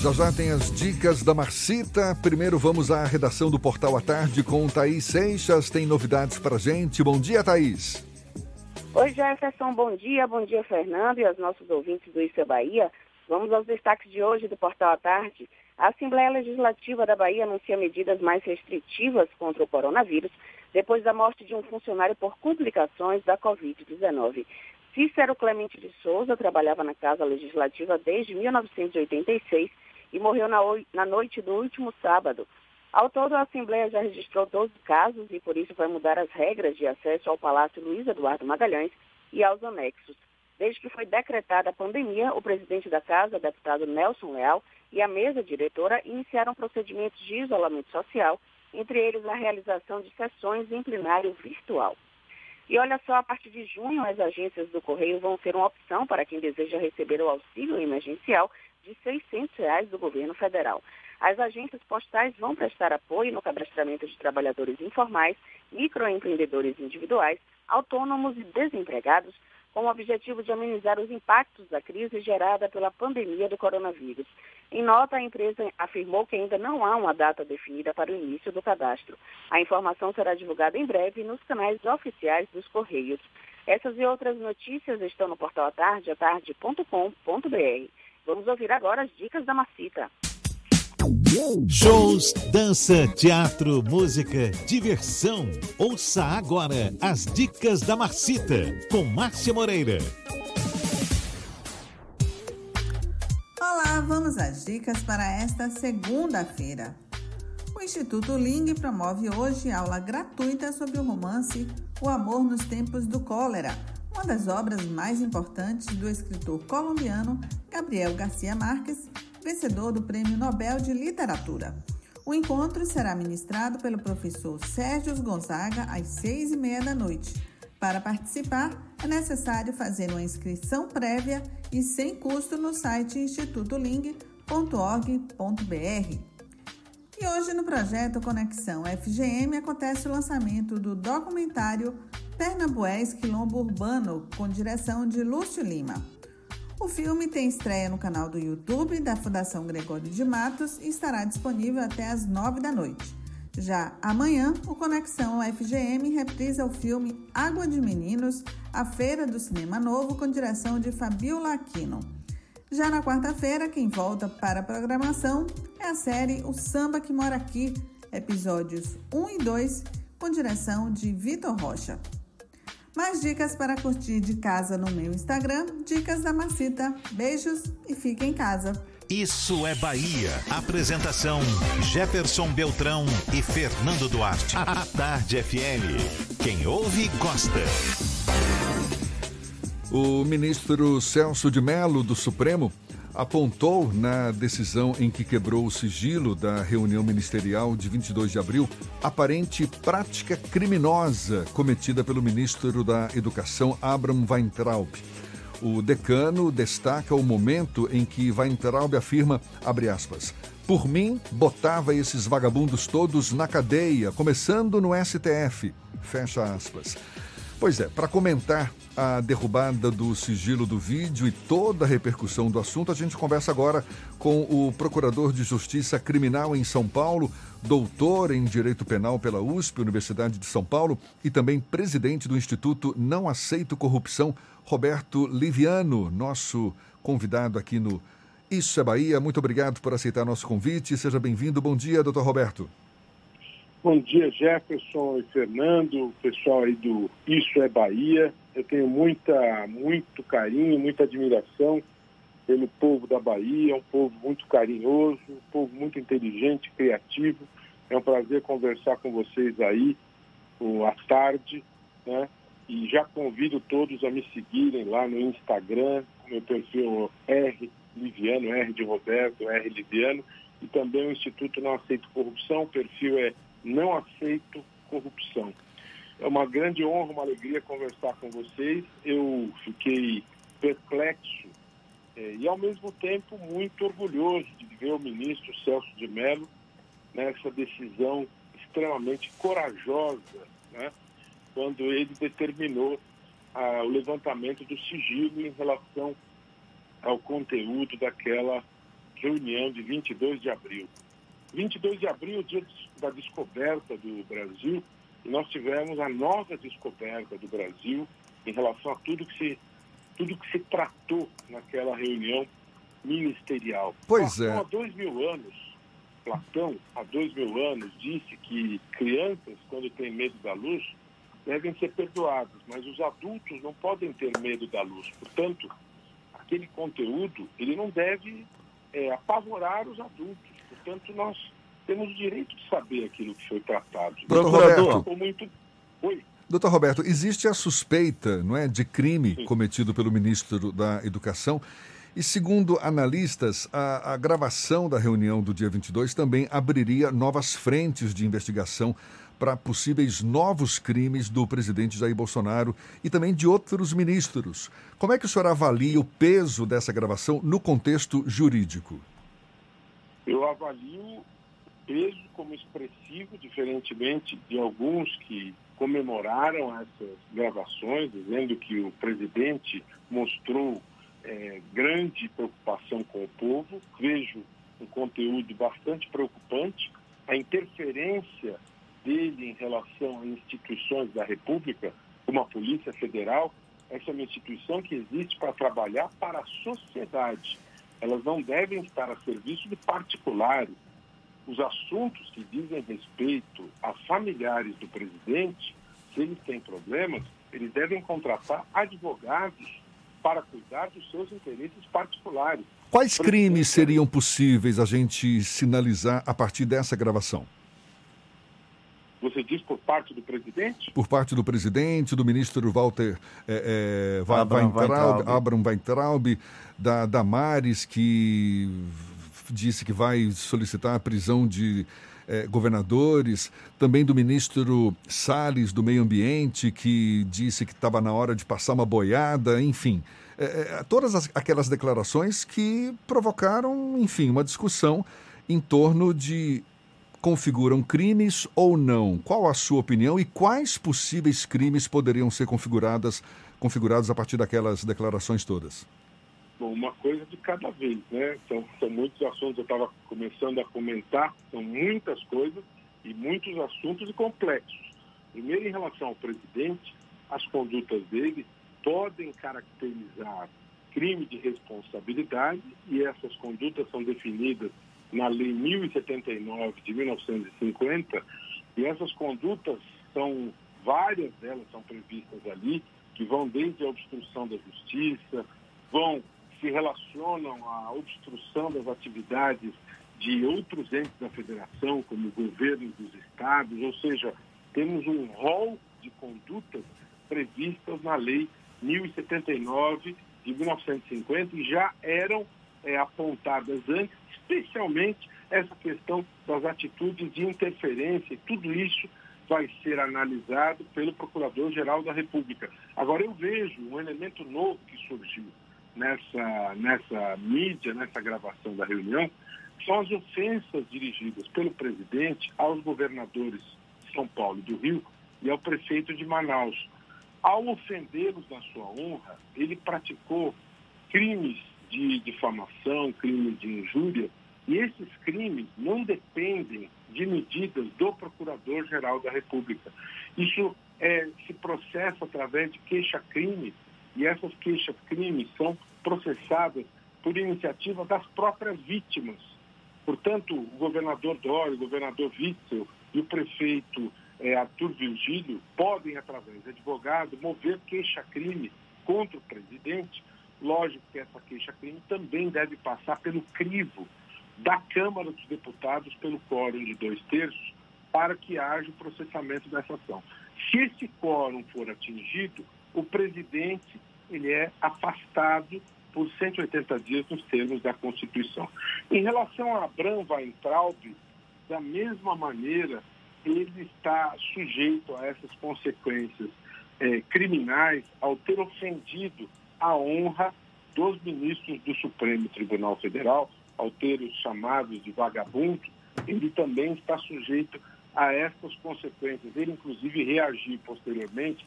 Já já tem as dicas da Marcita. Primeiro vamos à redação do Portal à Tarde com Thaís Seixas. Tem novidades pra gente. Bom dia, Thaís. Oi, Jefferson, bom dia. Bom dia, Fernando e aos nossos ouvintes do Isso é Bahia. Vamos aos destaques de hoje do Portal à Tarde. A Assembleia Legislativa da Bahia anuncia medidas mais restritivas contra o coronavírus depois da morte de um funcionário por complicações da Covid-19. Cícero Clemente de Souza trabalhava na Casa Legislativa desde 1986 e morreu na, na noite do último sábado. Ao todo, a Assembleia já registrou 12 casos e, por isso, vai mudar as regras de acesso ao Palácio Luiz Eduardo Magalhães e aos anexos. Desde que foi decretada a pandemia, o presidente da Casa, deputado Nelson Leal, e a mesa diretora iniciaram procedimentos de isolamento social, entre eles a realização de sessões em plenário virtual. E olha só, a partir de junho, as agências do Correio vão ser uma opção para quem deseja receber o auxílio emergencial de 600 reais do governo federal. As agências postais vão prestar apoio no cadastramento de trabalhadores informais, microempreendedores individuais, autônomos e desempregados, com o objetivo de amenizar os impactos da crise gerada pela pandemia do coronavírus. Em nota, a empresa afirmou que ainda não há uma data definida para o início do cadastro. A informação será divulgada em breve nos canais oficiais dos Correios. Essas e outras notícias estão no portal atarde, atarde.com.br. Vamos ouvir agora as dicas da Macita. Shows, dança, teatro, música, diversão. Ouça agora as dicas da Marcita com Márcia Moreira. Olá, vamos às dicas para esta segunda-feira. O Instituto Ling promove hoje aula gratuita sobre o romance O Amor nos Tempos do Cólera, uma das obras mais importantes do escritor colombiano Gabriel Garcia Marques, vencedor do Prêmio Nobel de Literatura. O encontro será ministrado pelo professor Sérgio Gonzaga às seis e meia da noite. Para participar, é necessário fazer uma inscrição prévia e sem custo no site institutoling.org.br. E hoje no projeto Conexão FGM acontece o lançamento do documentário Pernambués Quilombo Urbano, com direção de Lúcio Lima. O filme tem estreia no canal do YouTube da Fundação Gregório de Matos e estará disponível até às nove da noite. Já amanhã, o Conexão FGM reprisa o filme Água de Meninos, a Feira do Cinema Novo, com direção de Fabiola Aquino. Já na quarta-feira, quem volta para a programação é a série O Samba que Mora Aqui, episódios 1 e 2, com direção de Vitor Rocha. Mais dicas para curtir de casa no meu Instagram, Dicas da Macita. Beijos e fique em casa. Isso é Bahia. Apresentação: Jefferson Beltrão e Fernando Duarte. A Tarde FM. Quem ouve, gosta. O ministro Celso de Mello, do Supremo, apontou na decisão em que quebrou o sigilo da reunião ministerial de 22 de abril aparente prática criminosa cometida pelo ministro da Educação, Abraham Weintraub. O decano destaca o momento em que Weintraub afirma, abre aspas, por mim, botava esses vagabundos todos na cadeia, começando no STF. Fecha aspas. Pois é, para comentar a derrubada do sigilo do vídeo e toda a repercussão do assunto, a gente conversa agora com o Procurador de Justiça Criminal em São Paulo, doutor em Direito Penal pela USP, Universidade de São Paulo, e também presidente do Instituto Não Aceito Corrupção, Roberto Liviano, nosso convidado aqui no Isso é Bahia. Muito obrigado por aceitar nosso convite. Seja bem-vindo. Bom dia, doutor Roberto. Bom dia, Jefferson e Fernando, pessoal aí do Isso é Bahia. Eu tenho muita, muito carinho, muita admiração pelo povo da Bahia, um povo muito carinhoso, um povo muito inteligente, criativo. É um prazer conversar com vocês aí à tarde, né? E já convido todos a me seguirem lá no Instagram, meu perfil R Liviano, R de Roberto, R Liviano, e também o Instituto Não Aceito Corrupção, o perfil é não aceito corrupção. É uma grande honra, uma alegria conversar com vocês. Eu fiquei perplexo é, e, ao mesmo tempo, muito orgulhoso de ver o ministro Celso de Mello nessa decisão extremamente corajosa, né, quando ele determinou ah, o levantamento do sigilo em relação ao conteúdo daquela reunião de 22 de abril. 22 de abril, dia da descoberta do Brasil, e nós tivemos a nova descoberta do Brasil em relação a tudo que se, tudo que se tratou naquela reunião ministerial. Pois Platão, é. Há dois mil anos, Platão, há dois mil anos, disse que crianças, quando têm medo da luz, devem ser perdoadas, mas os adultos não podem ter medo da luz. Portanto, aquele conteúdo, ele não deve é, apavorar os adultos. Portanto, nós temos o direito de saber aquilo que foi tratado. Doutor Roberto. Muito... Oi. Doutor Roberto, existe a suspeita não é, de crime cometido pelo ministro da Educação. E segundo analistas, a, a, gravação da reunião do dia 22 também abriria novas frentes de investigação para possíveis novos crimes do presidente Jair Bolsonaro e também de outros ministros. Como é que o senhor avalia o peso dessa gravação no contexto jurídico? Eu avalio peso como expressivo, diferentemente de alguns que comemoraram essas gravações, dizendo que o presidente mostrou é, grande preocupação com o povo. Vejo um conteúdo bastante preocupante. A interferência dele em relação a instituições da República, como a Polícia Federal, essa é uma instituição que existe para trabalhar para a sociedade. Elas não devem estar a serviço de particulares. Os assuntos que dizem respeito a familiares do presidente, se eles têm problemas, eles devem contratar advogados para cuidar dos seus interesses particulares. Quais crimes seriam possíveis a gente sinalizar a partir dessa gravação? Você diz por parte do presidente? Por parte do presidente, do ministro Walter é, é, Abraham Weintraub, Weintraub. Abraham Weintraub, da Damares, que disse que vai solicitar a prisão de é, governadores, também do ministro Salles, do Meio Ambiente, que disse que estava na hora de passar uma boiada, enfim. É, todas as, aquelas declarações que provocaram, enfim, uma discussão em torno de configuram crimes ou não? Qual a sua opinião e quais possíveis crimes poderiam ser configuradas, configurados a partir daquelas declarações todas? Bom, uma coisa de cada vez, né? São, são muitos assuntos, eu estava começando a comentar, são muitas coisas e muitos assuntos e complexos. Primeiro, em relação ao presidente, as condutas dele podem caracterizar crime de responsabilidade e essas condutas são definidas na Lei 1079 de 1950 e essas condutas são várias delas são previstas ali que vão desde a obstrução da justiça, vão se relacionam à obstrução das atividades de outros entes da federação, como governos dos estados, ou seja, temos um rol de condutas previstas na Lei 1079 de 1950 e já eram é, apontadas antes, especialmente essa questão das atitudes de interferência, e tudo isso vai ser analisado pelo Procurador-Geral da República. Agora, eu vejo um elemento novo que surgiu nessa, nessa mídia, nessa gravação da reunião, são as ofensas dirigidas pelo presidente aos governadores de São Paulo e do Rio e ao prefeito de Manaus. Ao ofendê-los na sua honra, ele praticou crimes de difamação, crimes de injúria, e esses crimes não dependem de medidas do Procurador-Geral da República. Isso é, se processa através de queixa-crime, e essas queixas-crime são processadas por iniciativa das próprias vítimas. Portanto, o governador Dória, o governador Witzel e o prefeito é, Arthur Virgílio podem, através de advogado, mover queixa-crime contra o presidente. Lógico que essa queixa-crime também deve passar pelo crivo da Câmara dos Deputados, pelo quórum de dois terços, para que haja o processamento dessa ação. Se esse quórum for atingido, o presidente ele é afastado por 180 dias nos termos da Constituição. Em relação a Abraham Weintraub, da mesma maneira, ele está sujeito a essas consequências eh, criminais ao ter ofendido a honra dos ministros do Supremo Tribunal Federal, ao ter os chamados de vagabundo, ele também está sujeito a essas consequências. Ele, inclusive, reagiu posteriormente,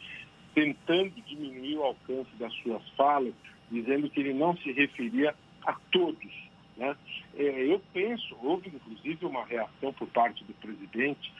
tentando diminuir o alcance das suas falas, dizendo que ele não se referia a todos. Né? É, eu penso, houve inclusive uma reação por parte do presidente,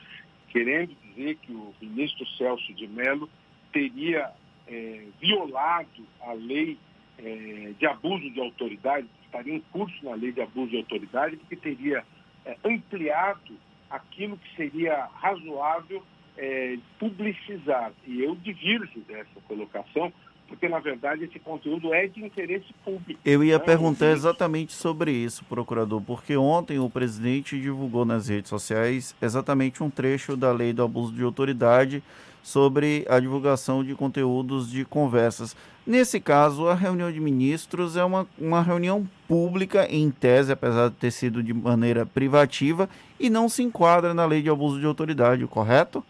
querendo dizer que o ministro Celso de Mello teria é, violado a lei é, de abuso de autoridade, estaria em curso na lei de abuso de autoridade, porque teria é, ampliado aquilo que seria razoável é, publicizar. E eu divirjo dessa colocação, porque na verdade esse conteúdo é de interesse público. Eu ia né? perguntar exatamente sobre isso, procurador, porque ontem o presidente divulgou nas redes sociais exatamente um trecho da lei do abuso de autoridade sobre a divulgação de conteúdos de conversas. Nesse caso, a reunião de ministros é uma, uma reunião pública, em tese, apesar de ter sido de maneira privativa, e não se enquadra na lei de abuso de autoridade, correto?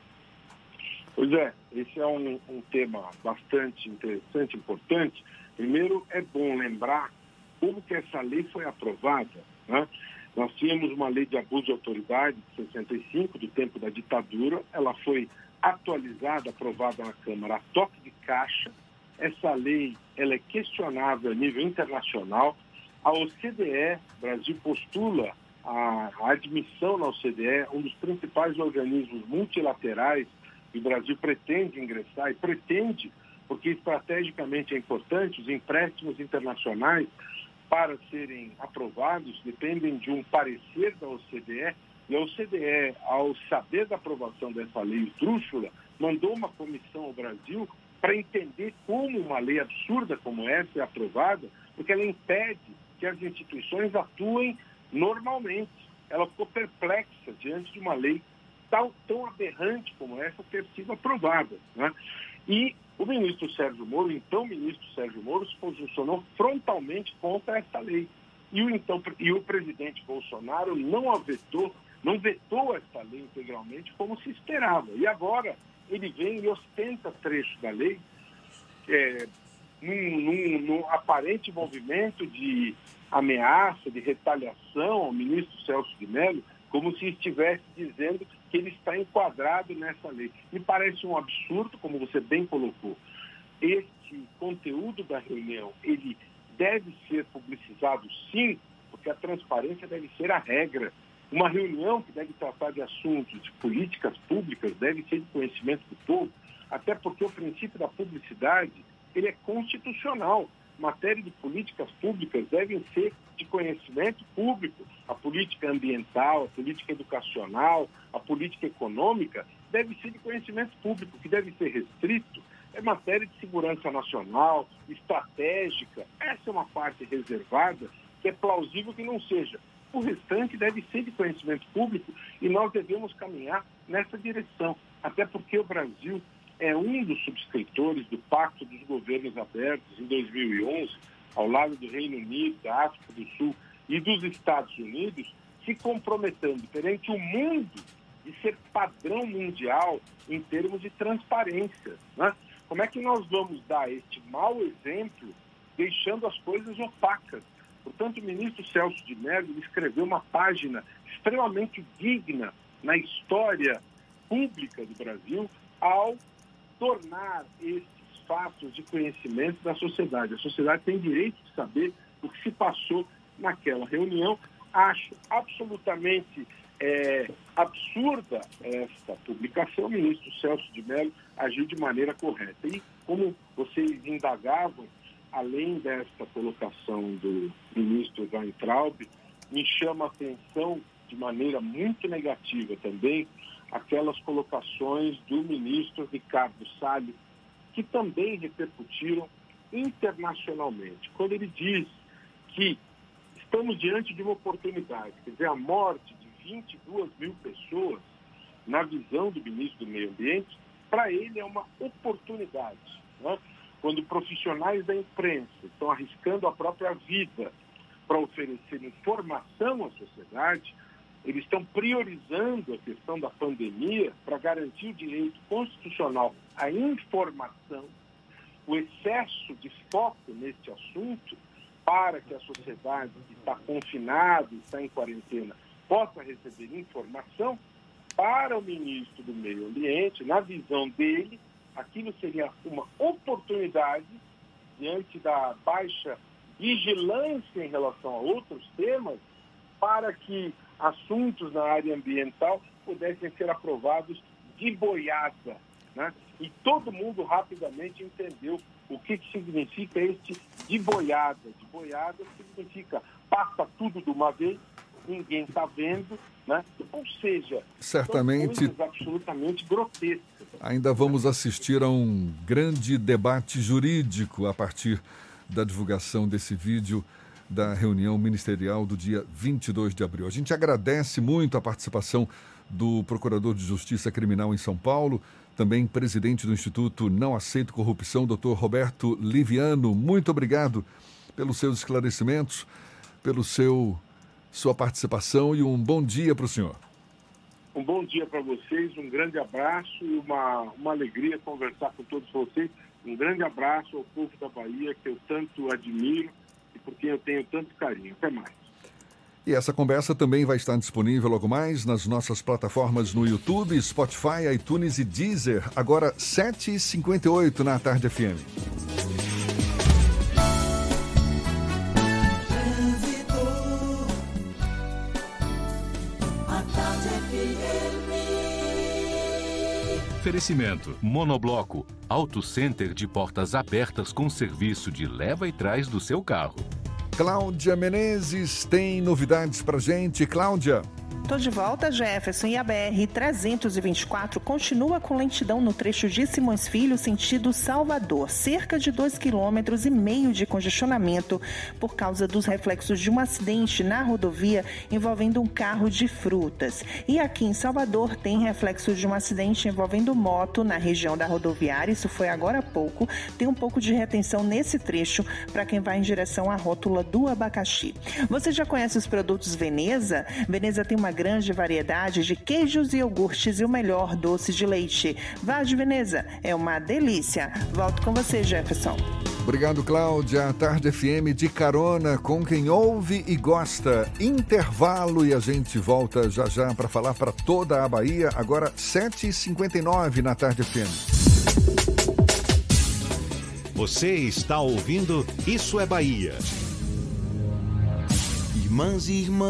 Pois é, esse é um, um tema bastante interessante, importante. Primeiro, é bom lembrar como que essa lei foi aprovada. Né? Nós tínhamos uma lei de abuso de autoridade de 65, do tempo da ditadura. Ela foi atualizada, aprovada na Câmara a toque de caixa. Essa lei ela é questionável a nível internacional. A OCDE, Brasil postula a, admissão na OCDE, um dos principais organismos multilaterais que o Brasil pretende ingressar e pretende, porque estrategicamente é importante, os empréstimos internacionais para serem aprovados dependem de um parecer da OCDE e a OCDE, ao saber da aprovação dessa lei esdrúxula, mandou uma comissão ao Brasil para entender como uma lei absurda como essa é aprovada, porque ela impede que as instituições atuem normalmente. Ela ficou perplexa diante de uma lei tão, tão aberrante como essa ter sido aprovada. Né? E o ministro Sérgio Moro, então ministro Sérgio Moro, se posicionou frontalmente contra essa lei. E o, então, e o presidente Bolsonaro não a vetou não vetou esta lei integralmente como se esperava. E agora ele vem e ostenta trecho da lei é, num, num, num, aparente movimento de ameaça, de retaliação ao ministro Celso de Mello, como se estivesse dizendo que ele está enquadrado nessa lei. Me parece um absurdo, como você bem colocou. Este conteúdo da reunião, ele deve ser publicizado sim, porque a transparência deve ser a regra. Uma reunião que deve tratar de assuntos de políticas públicas deve ser de conhecimento do povo, até porque o princípio da publicidade ele é constitucional. Matéria de políticas públicas devem ser de conhecimento público. A política ambiental, a política educacional, a política econômica deve ser de conhecimento público, que deve ser restrito. É matéria de segurança nacional, estratégica. Essa é uma parte reservada que é plausível que não seja. O restante deve ser de conhecimento público e nós devemos caminhar nessa direção. Até porque o Brasil é um dos subscritores do Pacto dos Governos Abertos em 2011, ao lado do Reino Unido, da África do Sul e dos Estados Unidos, se comprometendo perante o mundo de ser padrão mundial em termos de transparência. Né? Como é que nós vamos dar este mau exemplo deixando as coisas opacas? Portanto, o ministro Celso de Mello escreveu uma página extremamente digna na história pública do Brasil ao tornar esses fatos de conhecimento da sociedade. A sociedade tem direito de saber o que se passou naquela reunião. Acho absolutamente é, absurda esta publicação. O ministro Celso de Mello agiu de maneira correta. E como vocês indagavam, além desta colocação do ministro Weintraub, me chama a atenção de maneira muito negativa também aquelas colocações do ministro Ricardo Salles, que também repercutiram internacionalmente. Quando ele diz que estamos diante de uma oportunidade, quer dizer, a morte de 22 mil pessoas, na visão do ministro do Meio Ambiente, para ele é uma oportunidade. Né? Quando profissionais da imprensa estão arriscando a própria vida para oferecer informação à sociedade, eles estão priorizando a questão da pandemia para garantir o direito constitucional à informação, o excesso de foco neste assunto, para que a sociedade que está confinada, está em quarentena, possa receber informação, para o ministro do Meio Ambiente, na visão dele, aquilo seria uma oportunidade, diante da baixa vigilância em relação a outros temas, para que assuntos na área ambiental pudessem ser aprovados de boiada. Né? E todo mundo rapidamente entendeu o que, que significa este de boiada. De boiada significa passa tudo de uma vez, ninguém está vendo, né? Ou seja, certamente absolutamente grotescas. Ainda vamos assistir a um grande debate jurídico a partir da divulgação desse vídeo da reunião ministerial do dia 22 de abril. A gente agradece muito a participação do Procurador de Justiça Criminal em São Paulo, também presidente do Instituto Não Aceito Corrupção, doutor Roberto Liviano. Muito obrigado pelos seus esclarecimentos, pelo seu sua participação e um bom dia para o senhor. Um bom dia para vocês, um grande abraço e uma, uma alegria conversar com todos vocês. Um grande abraço ao povo da Bahia, que eu tanto admiro e por quem eu tenho tanto carinho. Até mais. E essa conversa também vai estar disponível logo mais nas nossas plataformas no YouTube, Spotify, iTunes e Deezer. Agora 7h58 na Tarde FM. Oferecimento: Monobloco, Auto Center de portas abertas com serviço de leva e trás do seu carro. Cláudia Menezes tem novidades pra gente. Cláudia. Tô de volta, Jefferson, e a BR-324 continua com lentidão no trecho de Simões Filho, sentido Salvador, cerca de 2,5 km e meio de congestionamento por causa dos reflexos de um acidente na rodovia envolvendo um carro de frutas. E aqui em Salvador tem reflexo de um acidente envolvendo moto na região da rodoviária, isso foi agora há pouco. Tem um pouco de retenção nesse trecho para quem vai em direção à rótula do abacaxi. Você já conhece os produtos Veneza? Veneza tem uma grande variedade de queijos e iogurtes e o melhor doce de leite. Vá de Veneza, é uma delícia. Volto com você, Jefferson. Obrigado, Cláudia. Tarde FM de carona com quem ouve e gosta. Intervalo e a gente volta já já para falar para toda a Bahia. Agora, 7h59 na Tarde FM. Você está ouvindo Isso é Bahia. Irmãs e irmãos,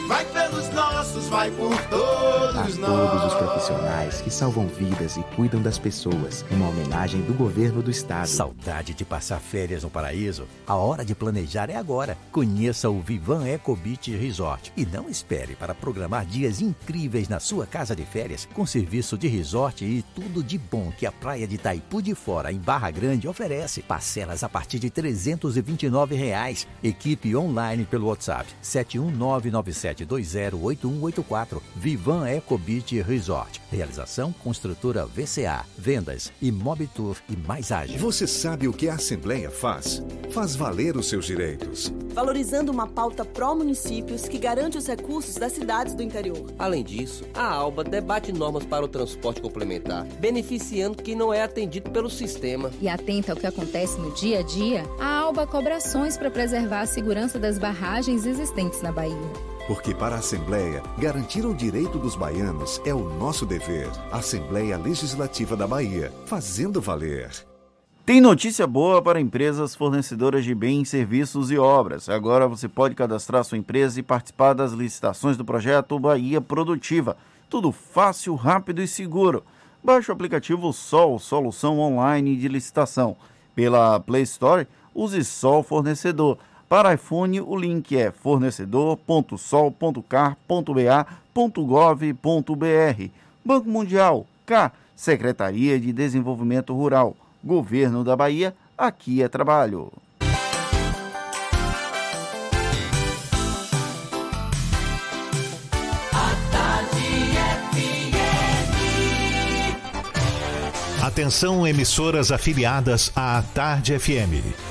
vai pelos nossos, vai por todos A todos os nós. profissionais que salvam vidas e cuidam das pessoas. Uma homenagem do governo do estado. Saudade de passar férias no paraíso? A hora de planejar é agora. Conheça o Vivan Eco Beach Resort e não espere para programar dias incríveis na sua casa de férias com serviço de resort e tudo de bom que a praia de Itaipu de Fora em Barra Grande oferece. Parcelas a partir de 329 reais. Equipe online pelo WhatsApp 71997208184. Vivan Eco Beach Resort. Realização Construtora VCA. Vendas Imobitour e mais ágil. Você sabe o que a Assembleia faz? Faz valer os seus direitos. valorizando uma pauta pró-municípios que garante os recursos das cidades do interior. Além disso, a ALBA debate normas para o transporte complementar, beneficiando quem não é atendido pelo sistema. E atenta ao que acontece no dia a dia, a ALBA cobra ações para preservar a segurança das barragens existentes na Bahia. Porque para a Assembleia, garantir o direito dos baianos é o nosso dever. Assembleia Legislativa da Bahia, fazendo valer. Tem notícia boa para empresas fornecedoras de bens, serviços e obras. Agora você pode cadastrar sua empresa e participar das licitações do projeto Bahia Produtiva. Tudo fácil, rápido e seguro. Baixe o aplicativo Sol, solução online de licitação. Pela Play Store, use Sol Fornecedor. Para iPhone, o link é fornecedor.sol.car.ba.gov.br. Banco Mundial, K, Secretaria de Desenvolvimento Rural. Governo da Bahia, aqui é trabalho. Atenção, emissoras afiliadas à Tarde FM.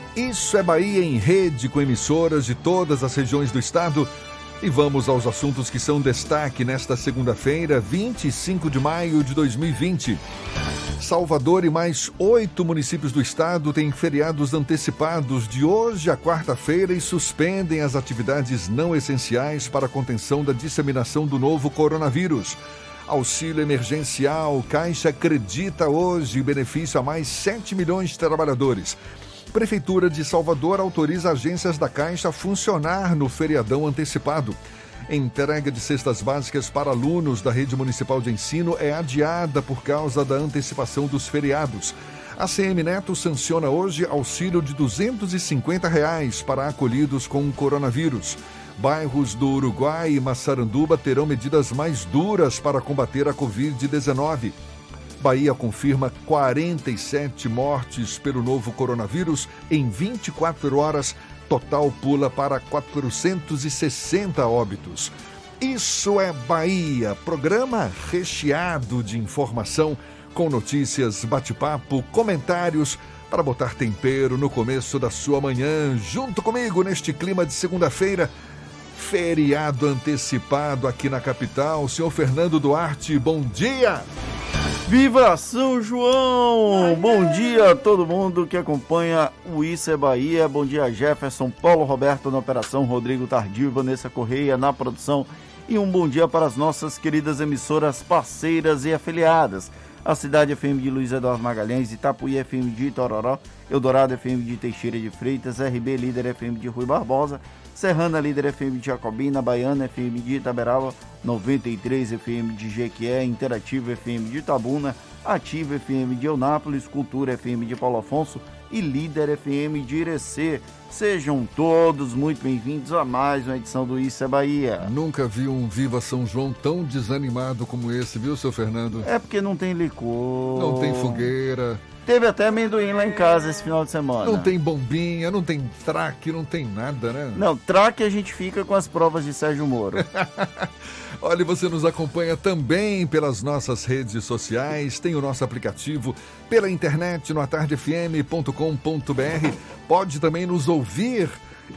Isso é Bahia em rede com emissoras de todas as regiões do estado. E vamos aos assuntos que são destaque nesta segunda-feira, 25 de maio de 2020. Salvador e mais oito municípios do estado têm feriados antecipados de hoje à quarta-feira e suspendem as atividades não essenciais para a contenção da disseminação do novo coronavírus. Auxílio emergencial, Caixa acredita hoje benefício a mais 7 milhões de trabalhadores. Prefeitura de Salvador autoriza agências da Caixa a funcionar no feriadão antecipado. Entrega de cestas básicas para alunos da rede municipal de ensino é adiada por causa da antecipação dos feriados. A CM Neto sanciona hoje auxílio de 250 reais para acolhidos com coronavírus. Bairros do Uruguai e Massaranduba terão medidas mais duras para combater a Covid-19. Bahia confirma 47 mortes pelo novo coronavírus em 24 horas. Total pula para 460 óbitos. Isso é Bahia, programa recheado de informação, com notícias, bate-papo, comentários para botar tempero no começo da sua manhã, junto comigo neste clima de segunda-feira. Feriado antecipado aqui na capital. Senhor Fernando Duarte, bom dia! Viva São João! Bom dia a todo mundo que acompanha o Isso é Bahia. Bom dia, Jefferson, Paulo Roberto na operação, Rodrigo Tardio e Vanessa Correia na produção. E um bom dia para as nossas queridas emissoras parceiras e afiliadas. A Cidade FM de Luiz Eduardo Magalhães, Itapuí FM de Itororó, Eldorado FM de Teixeira de Freitas, RB Líder FM de Rui Barbosa, Serrana Líder FM de Jacobina, Baiana FM de Itaberaba, 93 FM de Jequié, Interativo FM de Itabuna, Ativa FM de Eunápolis, Cultura FM de Paulo Afonso e Líder FM de Irecê. Sejam todos muito bem-vindos a mais uma edição do Isso é Bahia. Nunca vi um Viva São João tão desanimado como esse, viu, seu Fernando? É porque não tem licor. Não tem fogueira. Teve até amendoim lá em casa esse final de semana. Não tem bombinha, não tem traque, não tem nada, né? Não, traque a gente fica com as provas de Sérgio Moro. [laughs] Olha, você nos acompanha também pelas nossas redes sociais, tem o nosso aplicativo pela internet no atardefm.com.br. Pode também nos ouvir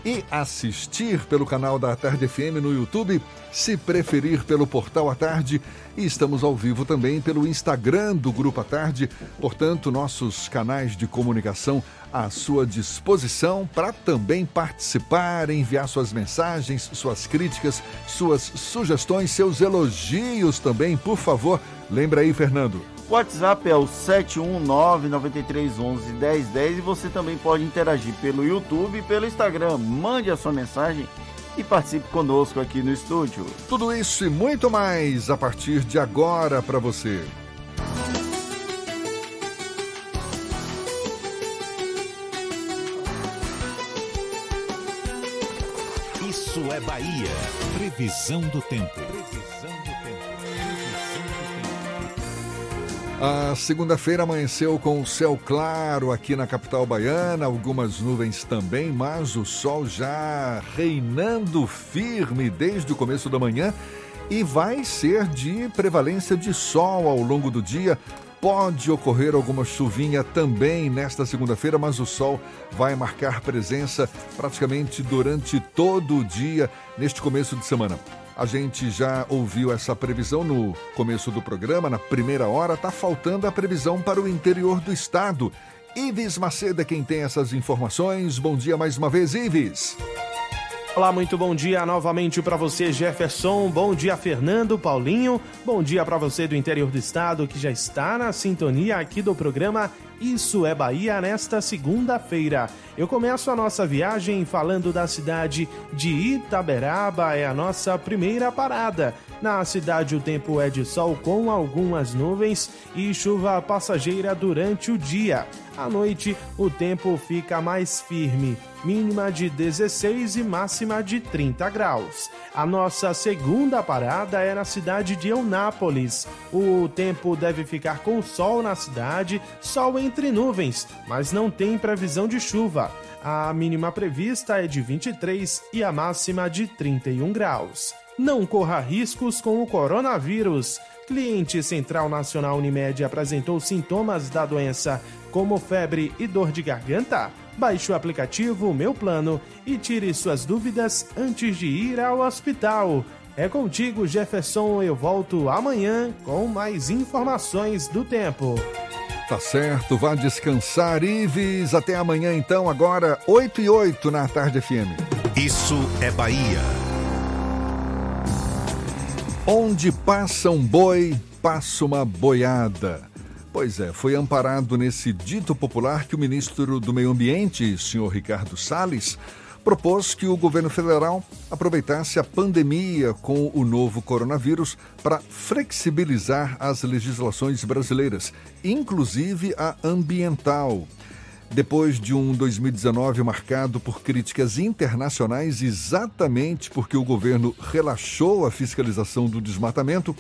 e assistir pelo canal da Tarde FM no YouTube, se preferir pelo portal à tarde. E estamos ao vivo também pelo Instagram do Grupo à Tarde. Portanto, nossos canais de comunicação à sua disposição para também participar, enviar suas mensagens, suas críticas, suas sugestões, seus elogios também, por favor. Lembra aí, Fernando. O WhatsApp é o 71993111010 e você também pode interagir pelo YouTube e pelo Instagram. Mande a sua mensagem e participe conosco aqui no estúdio. Tudo isso e muito mais a partir de agora para você. Isso é Bahia. Previsão do tempo. A segunda-feira amanheceu com o céu claro aqui na capital baiana, algumas nuvens também, mas o sol já reinando firme desde o começo da manhã e vai ser de prevalência de sol ao longo do dia. Pode ocorrer alguma chuvinha também nesta segunda-feira, mas o sol vai marcar presença praticamente durante todo o dia neste começo de semana. A gente já ouviu essa previsão no começo do programa, na primeira hora. Tá faltando a previsão para o interior do estado. Ives Macedo é quem tem essas informações. Bom dia mais uma vez, Ives. Olá, muito bom dia novamente para você, Jefferson. Bom dia, Fernando, Paulinho. Bom dia para você do interior do estado que já está na sintonia aqui do programa Isso é Bahia nesta segunda-feira. Eu começo a nossa viagem falando da cidade de Itaberaba, é a nossa primeira parada. Na cidade, o tempo é de sol com algumas nuvens e chuva passageira durante o dia. À noite, o tempo fica mais firme, mínima de 16 e máxima de 30 graus. A nossa segunda parada é na cidade de Eunápolis. O tempo deve ficar com sol na cidade, sol entre nuvens, mas não tem previsão de chuva. A mínima prevista é de 23 e a máxima de 31 graus. Não corra riscos com o coronavírus. Cliente Central Nacional Unimed apresentou sintomas da doença, como febre e dor de garganta? Baixe o aplicativo Meu Plano e tire suas dúvidas antes de ir ao hospital. É contigo, Jefferson. Eu volto amanhã com mais informações do tempo. Tá certo, vá descansar, Ives. Até amanhã, então, agora 8 e 8 na Tarde FM. Isso é Bahia. Onde passa um boi, passa uma boiada. Pois é, foi amparado nesse dito popular que o ministro do Meio Ambiente, senhor Ricardo Salles, propôs que o governo federal aproveitasse a pandemia com o novo coronavírus para flexibilizar as legislações brasileiras, inclusive a ambiental. Depois de um 2019 marcado por críticas internacionais, exatamente porque o governo relaxou a fiscalização do desmatamento,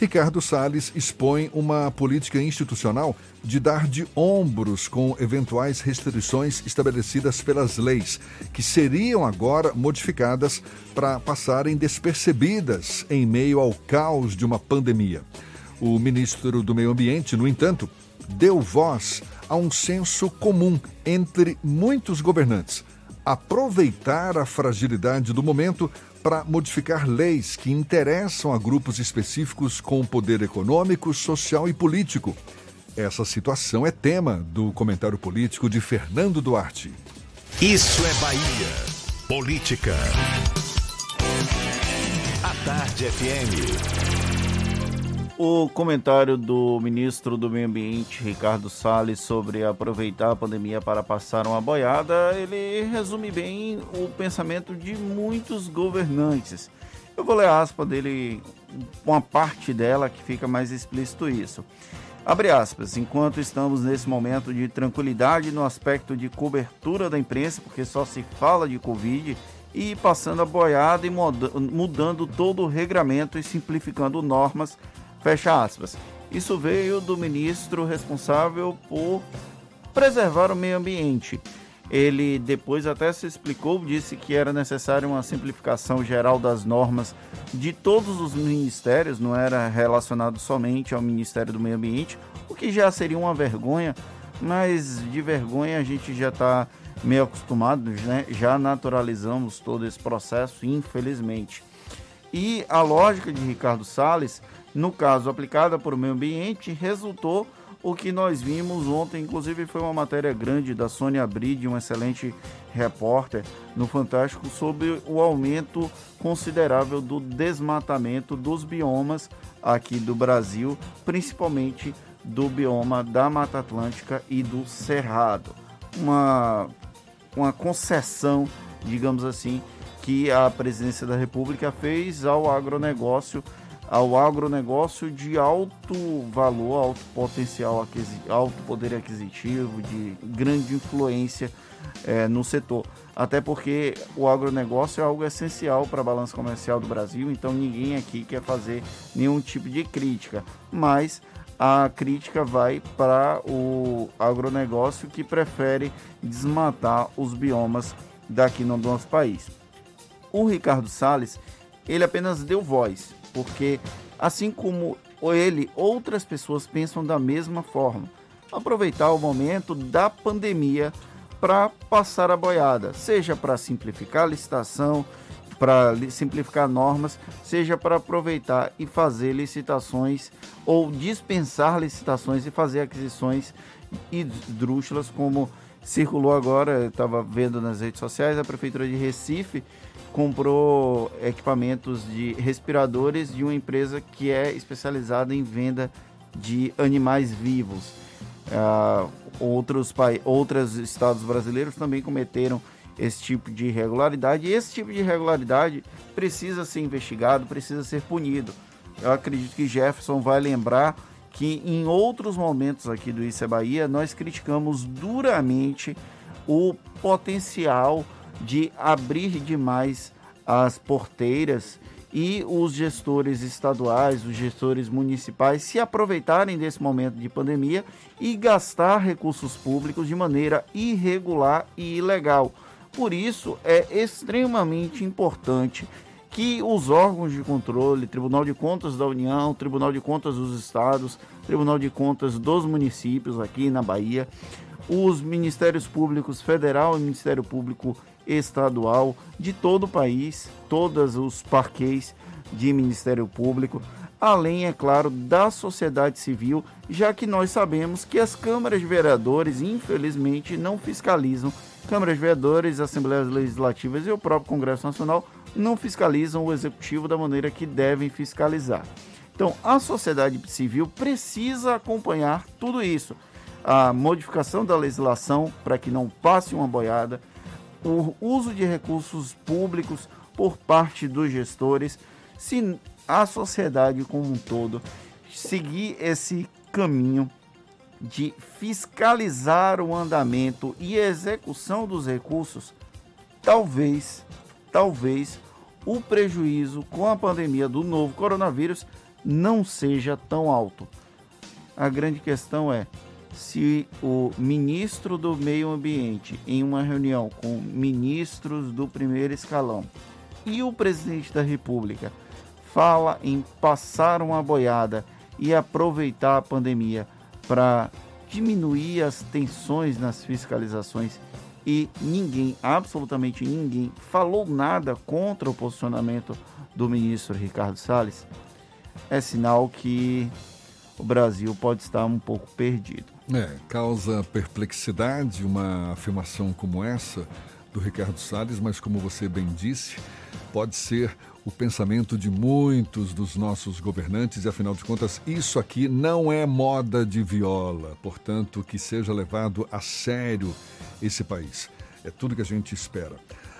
Ricardo Salles expõe uma política institucional de dar de ombros com eventuais restrições estabelecidas pelas leis, que seriam agora modificadas para passarem despercebidas em meio ao caos de uma pandemia. O ministro do Meio Ambiente, no entanto, deu voz a um senso comum entre muitos governantes. Aproveitar a fragilidade do momento para modificar leis que interessam a grupos específicos com poder econômico, social e político. Essa situação é tema do comentário político de Fernando Duarte. Isso é Bahia. Política. A Tarde FM. O comentário do ministro do Meio Ambiente, Ricardo Salles, sobre aproveitar a pandemia para passar uma boiada, ele resume bem o pensamento de muitos governantes. Eu vou ler a aspa dele, uma parte dela que fica mais explícito isso. Abre aspas, enquanto estamos nesse momento de tranquilidade no aspecto de cobertura da imprensa, porque só se fala de Covid, e passando a boiada e mudando todo o regramento e simplificando normas Fecha aspas. Isso veio do ministro responsável por preservar o meio ambiente. Ele depois até se explicou, disse que era necessária uma simplificação geral das normas de todos os ministérios, não era relacionado somente ao Ministério do Meio Ambiente, o que já seria uma vergonha, mas de vergonha a gente já está meio acostumado, né? já naturalizamos todo esse processo, infelizmente. E a lógica de Ricardo Salles no caso aplicada por meio ambiente, resultou o que nós vimos ontem, inclusive foi uma matéria grande da Sônia Bride, um excelente repórter no Fantástico, sobre o aumento considerável do desmatamento dos biomas aqui do Brasil, principalmente do bioma da Mata Atlântica e do Cerrado. Uma, uma concessão, digamos assim, que a presidência da República fez ao agronegócio ao agronegócio de alto valor, alto potencial, alto poder aquisitivo, de grande influência é, no setor. Até porque o agronegócio é algo essencial para a balança comercial do Brasil, então ninguém aqui quer fazer nenhum tipo de crítica. Mas a crítica vai para o agronegócio que prefere desmatar os biomas daqui no nosso país. O Ricardo Salles, ele apenas deu voz, porque assim como ele, outras pessoas pensam da mesma forma. Aproveitar o momento da pandemia para passar a boiada, seja para simplificar a licitação, para simplificar normas, seja para aproveitar e fazer licitações ou dispensar licitações e fazer aquisições esdrúxulas, como circulou agora, estava vendo nas redes sociais, a Prefeitura de Recife comprou equipamentos de respiradores de uma empresa que é especializada em venda de animais vivos. Uh, outros, outros estados brasileiros também cometeram esse tipo de irregularidade e esse tipo de irregularidade precisa ser investigado, precisa ser punido. Eu acredito que Jefferson vai lembrar que em outros momentos aqui do Isso é Bahia nós criticamos duramente o potencial de abrir demais as porteiras e os gestores estaduais, os gestores municipais se aproveitarem desse momento de pandemia e gastar recursos públicos de maneira irregular e ilegal. Por isso, é extremamente importante que os órgãos de controle, Tribunal de Contas da União, Tribunal de Contas dos Estados, Tribunal de Contas dos municípios aqui na Bahia, os Ministérios Públicos Federal e Ministério Público Estadual de todo o país, todos os parquês de Ministério Público, além, é claro, da sociedade civil, já que nós sabemos que as câmaras de vereadores, infelizmente, não fiscalizam. Câmaras vereadores, Assembleias Legislativas e o próprio Congresso Nacional não fiscalizam o executivo da maneira que devem fiscalizar. Então, a sociedade civil precisa acompanhar tudo isso a modificação da legislação para que não passe uma boiada, o uso de recursos públicos por parte dos gestores, se a sociedade como um todo seguir esse caminho de fiscalizar o andamento e execução dos recursos, talvez, talvez o prejuízo com a pandemia do novo coronavírus não seja tão alto. A grande questão é se o ministro do Meio Ambiente, em uma reunião com ministros do primeiro escalão, e o presidente da República fala em passar uma boiada e aproveitar a pandemia para diminuir as tensões nas fiscalizações e ninguém, absolutamente ninguém, falou nada contra o posicionamento do ministro Ricardo Salles, é sinal que o Brasil pode estar um pouco perdido. É, causa perplexidade uma afirmação como essa do Ricardo Salles, mas como você bem disse, pode ser o pensamento de muitos dos nossos governantes e, afinal de contas, isso aqui não é moda de viola, portanto, que seja levado a sério esse país. É tudo que a gente espera.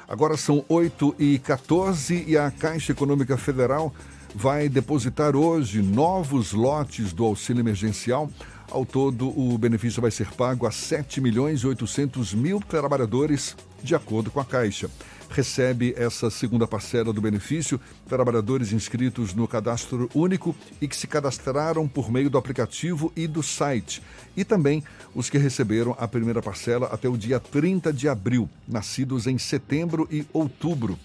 Agora são 8 e 14 e a Caixa Econômica Federal vai depositar hoje novos lotes do auxílio emergencial. Ao todo, o benefício vai ser pago a 7 milhões e 800 mil trabalhadores, de acordo com a Caixa recebe essa segunda parcela do benefício trabalhadores inscritos no cadastro único e que se cadastraram por meio do aplicativo e do site, e também os que receberam a primeira parcela até o dia 30 de abril, nascidos em setembro e outubro.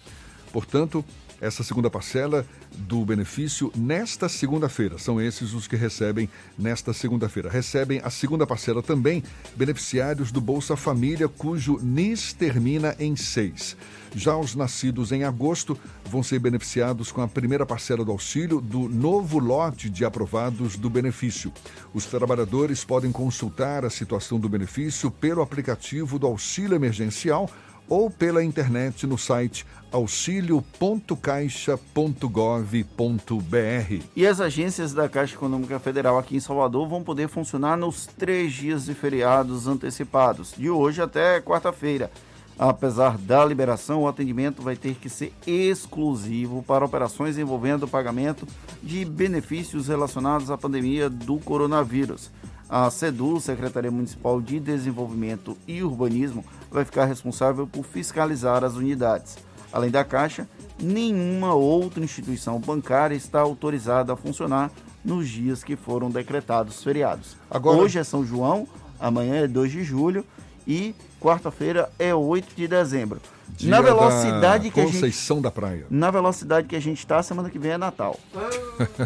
Portanto, essa segunda parcela do benefício nesta segunda-feira. São esses os que recebem nesta segunda-feira. Recebem a segunda parcela também beneficiários do Bolsa Família, cujo NIS termina em 6. Já os nascidos em agosto vão ser beneficiados com a primeira parcela do auxílio do novo lote de aprovados do benefício. Os trabalhadores podem consultar a situação do benefício pelo aplicativo do auxílio emergencial ou pela internet no site auxilio.caixa.gov.br. E as agências da Caixa Econômica Federal aqui em Salvador vão poder funcionar nos três dias de feriados antecipados, de hoje até quarta-feira. Apesar da liberação, o atendimento vai ter que ser exclusivo para operações envolvendo o pagamento de benefícios relacionados à pandemia do coronavírus. A SEDU, Secretaria Municipal de Desenvolvimento e Urbanismo, vai ficar responsável por fiscalizar as unidades. Além da Caixa, nenhuma outra instituição bancária está autorizada a funcionar nos dias que foram decretados feriados. Agora... Hoje é São João, amanhã é 2 de julho e quarta-feira é 8 de dezembro. Dia na velocidade que Conceição a gente, da Praia. Na velocidade que a gente está, semana que vem é Natal.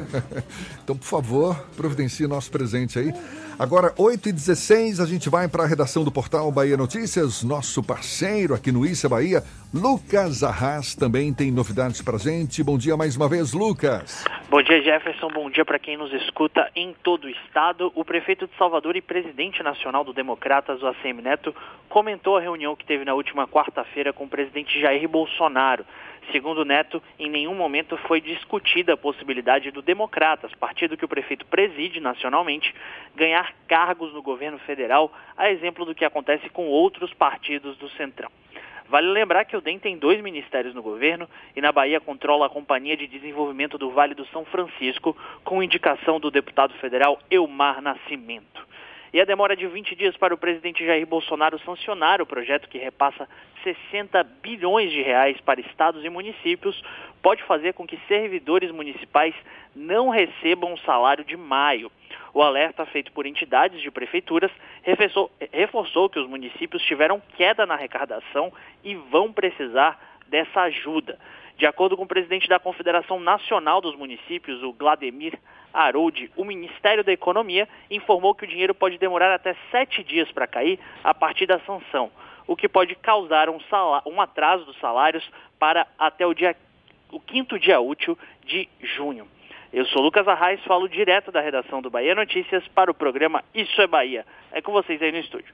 [laughs] então, por favor, providencie nosso presente aí. Agora, 8h16, a gente vai para a redação do portal Bahia Notícias. Nosso parceiro aqui no Issa Bahia, Lucas Arras, também tem novidades para gente. Bom dia mais uma vez, Lucas. Bom dia, Jefferson. Bom dia para quem nos escuta em todo o estado. O prefeito de Salvador e presidente nacional do Democratas, o ACM Neto, comentou a reunião que teve na última quarta-feira com o presidente Jair Bolsonaro. Segundo Neto, em nenhum momento foi discutida a possibilidade do Democratas, partido que o prefeito preside nacionalmente, ganhar cargos no governo federal, a exemplo do que acontece com outros partidos do Centrão. Vale lembrar que o DEM tem dois ministérios no governo e na Bahia controla a Companhia de Desenvolvimento do Vale do São Francisco, com indicação do deputado federal Elmar Nascimento. E a demora de 20 dias para o presidente Jair Bolsonaro sancionar o projeto que repassa 60 bilhões de reais para estados e municípios pode fazer com que servidores municipais não recebam o salário de maio. O alerta feito por entidades de prefeituras reforçou, reforçou que os municípios tiveram queda na arrecadação e vão precisar dessa ajuda. De acordo com o presidente da Confederação Nacional dos Municípios, o Glademir Harold, o Ministério da Economia informou que o dinheiro pode demorar até sete dias para cair a partir da sanção, o que pode causar um, salário, um atraso dos salários para até o, dia, o quinto dia útil de junho. Eu sou Lucas Arraes, falo direto da redação do Bahia Notícias para o programa Isso é Bahia. É com vocês aí no estúdio.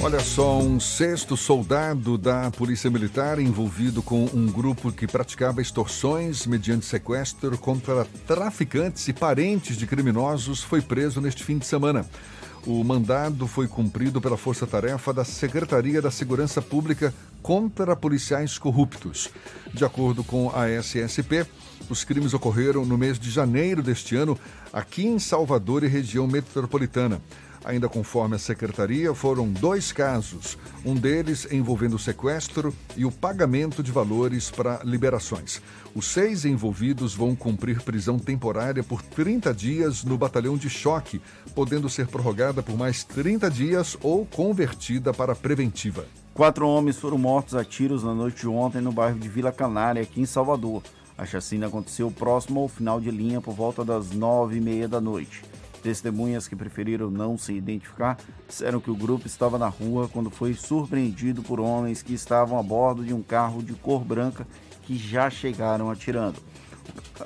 Olha só, um sexto soldado da Polícia Militar envolvido com um grupo que praticava extorsões mediante sequestro contra traficantes e parentes de criminosos foi preso neste fim de semana. O mandado foi cumprido pela Força Tarefa da Secretaria da Segurança Pública contra policiais corruptos. De acordo com a SSP, os crimes ocorreram no mês de janeiro deste ano, aqui em Salvador e região metropolitana. Ainda conforme a secretaria, foram dois casos, um deles envolvendo sequestro e o pagamento de valores para liberações. Os seis envolvidos vão cumprir prisão temporária por 30 dias no batalhão de choque, podendo ser prorrogada por mais 30 dias ou convertida para preventiva. Quatro homens foram mortos a tiros na noite de ontem no bairro de Vila Canária, aqui em Salvador. A chacina aconteceu próximo ao final de linha por volta das nove e meia da noite. Testemunhas que preferiram não se identificar disseram que o grupo estava na rua quando foi surpreendido por homens que estavam a bordo de um carro de cor branca que já chegaram atirando.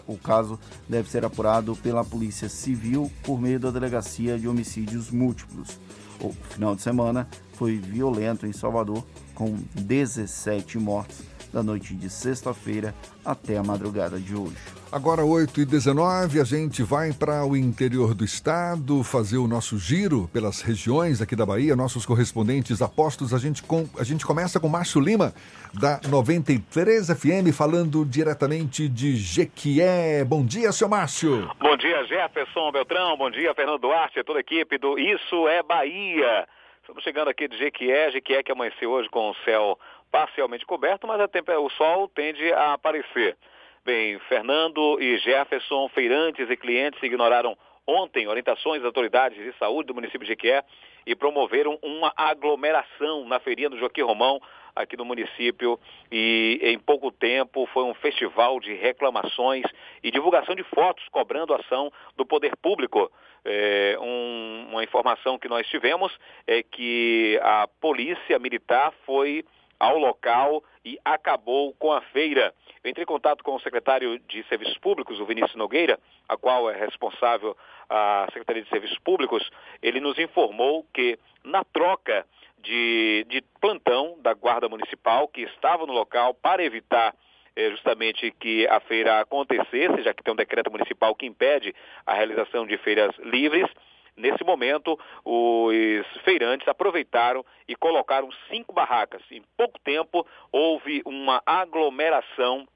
O caso deve ser apurado pela Polícia Civil por meio da Delegacia de Homicídios Múltiplos. O final de semana foi violento em Salvador, com 17 mortes da noite de sexta-feira até a madrugada de hoje. Agora 8 e 19 a gente vai para o interior do estado fazer o nosso giro pelas regiões aqui da Bahia, nossos correspondentes apostos. A gente, com, a gente começa com Márcio Lima, da 93 FM, falando diretamente de Jequié. Bom dia, seu Márcio. Bom dia, Jefferson Beltrão. Bom dia, Fernando Duarte, toda a equipe do Isso é Bahia. Estamos chegando aqui de Jequié, Jequié que amanheceu hoje com o céu parcialmente coberto, mas o sol tende a aparecer. Bem, Fernando e Jefferson, feirantes e clientes ignoraram ontem orientações das autoridades de saúde do município de Jequié e promoveram uma aglomeração na feirinha do Joaquim Romão, aqui no município, e em pouco tempo foi um festival de reclamações e divulgação de fotos cobrando ação do poder público. É, um, uma informação que nós tivemos é que a polícia militar foi ao local e acabou com a feira. Eu entrei em contato com o secretário de Serviços Públicos, o Vinícius Nogueira, a qual é responsável a Secretaria de Serviços Públicos. Ele nos informou que na troca de, de plantão da Guarda Municipal, que estava no local para evitar eh, justamente que a feira acontecesse, já que tem um decreto municipal que impede a realização de feiras livres, Nesse momento, os feirantes aproveitaram e colocaram cinco barracas. Em pouco tempo, houve uma aglomeração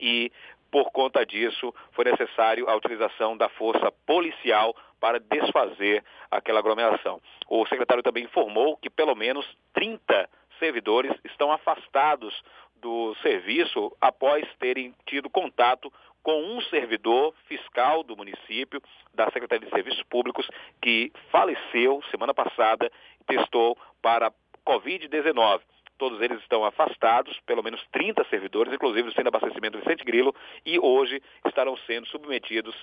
e, por conta disso, foi necessário a utilização da força policial para desfazer aquela aglomeração. O secretário também informou que pelo menos 30 servidores estão afastados do serviço após terem tido contato com um servidor fiscal do município, da Secretaria de Serviços Públicos, que faleceu semana passada e testou para Covid-19. Todos eles estão afastados, pelo menos 30 servidores, inclusive o Centro de Abastecimento Vicente Grilo, e hoje estarão sendo submetidos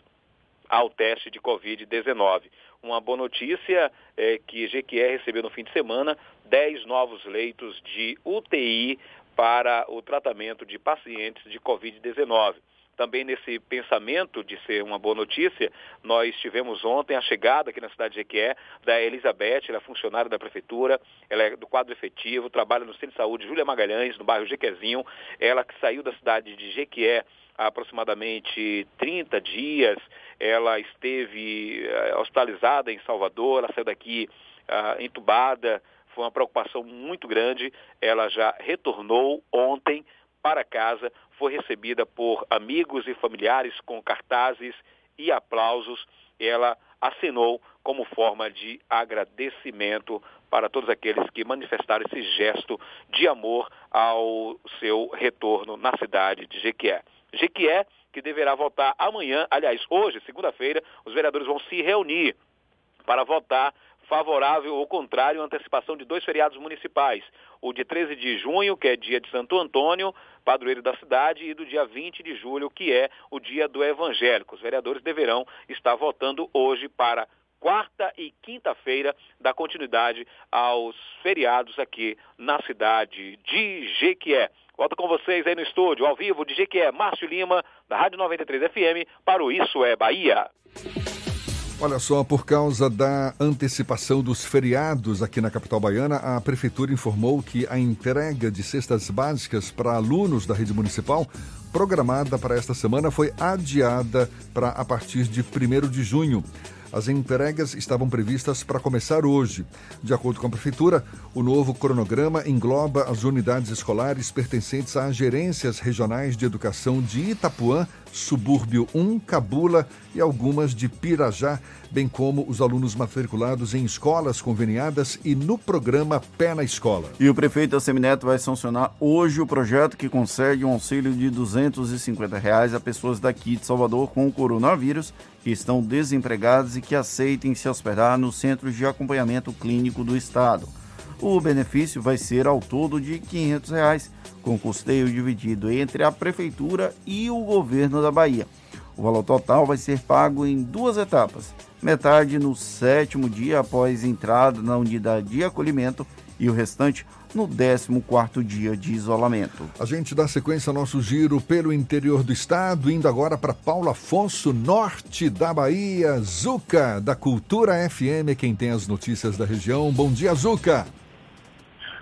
ao teste de Covid-19. Uma boa notícia é que GQE recebeu no fim de semana 10 novos leitos de UTI para o tratamento de pacientes de Covid-19 também nesse pensamento de ser uma boa notícia, nós tivemos ontem a chegada aqui na cidade de Jequié da Elizabeth, ela é funcionária da prefeitura, ela é do quadro efetivo, trabalha no Centro de Saúde Júlia Magalhães, no bairro Jequezinho, ela que saiu da cidade de Jequié há aproximadamente 30 dias, ela esteve uh, hospitalizada em Salvador, ela saiu daqui uh, entubada, foi uma preocupação muito grande, ela já retornou ontem para casa, foi recebida por amigos e familiares com cartazes e aplausos. Ela assinou como forma de agradecimento para todos aqueles que manifestaram esse gesto de amor ao seu retorno na cidade de Jequié. Jequié, que deverá votar amanhã, aliás, hoje, segunda-feira, os vereadores vão se reunir para votar favorável ou contrário à antecipação de dois feriados municipais. O de 13 de junho, que é dia de Santo Antônio, padroeiro da cidade, e do dia 20 de julho, que é o dia do evangélico. Os vereadores deverão estar votando hoje para quarta e quinta-feira dar continuidade aos feriados aqui na cidade de Jequié. Volto com vocês aí no estúdio, ao vivo de Jequié, Márcio Lima, da Rádio 93 FM, para o Isso é Bahia. Olha só, por causa da antecipação dos feriados aqui na capital baiana, a prefeitura informou que a entrega de cestas básicas para alunos da rede municipal, programada para esta semana, foi adiada para a partir de 1 de junho. As entregas estavam previstas para começar hoje. De acordo com a Prefeitura, o novo cronograma engloba as unidades escolares pertencentes às gerências regionais de educação de Itapuã, Subúrbio 1, Cabula e algumas de Pirajá, bem como os alunos matriculados em escolas conveniadas e no programa Pé na Escola. E o prefeito Assemineto vai sancionar hoje o projeto que concede um auxílio de 250 reais a pessoas daqui de Salvador com o coronavírus que estão desempregadas e que aceitem se hospedar nos centros de acompanhamento clínico do Estado. O benefício vai ser ao todo de 500 reais, com custeio dividido entre a Prefeitura e o governo da Bahia. O valor total vai ser pago em duas etapas: metade no sétimo dia após entrada na unidade de acolhimento e o restante no 14º dia de isolamento. A gente dá sequência ao nosso giro pelo interior do estado, indo agora para Paulo Afonso, norte da Bahia. Zuca, da Cultura FM, quem tem as notícias da região. Bom dia, Zuca.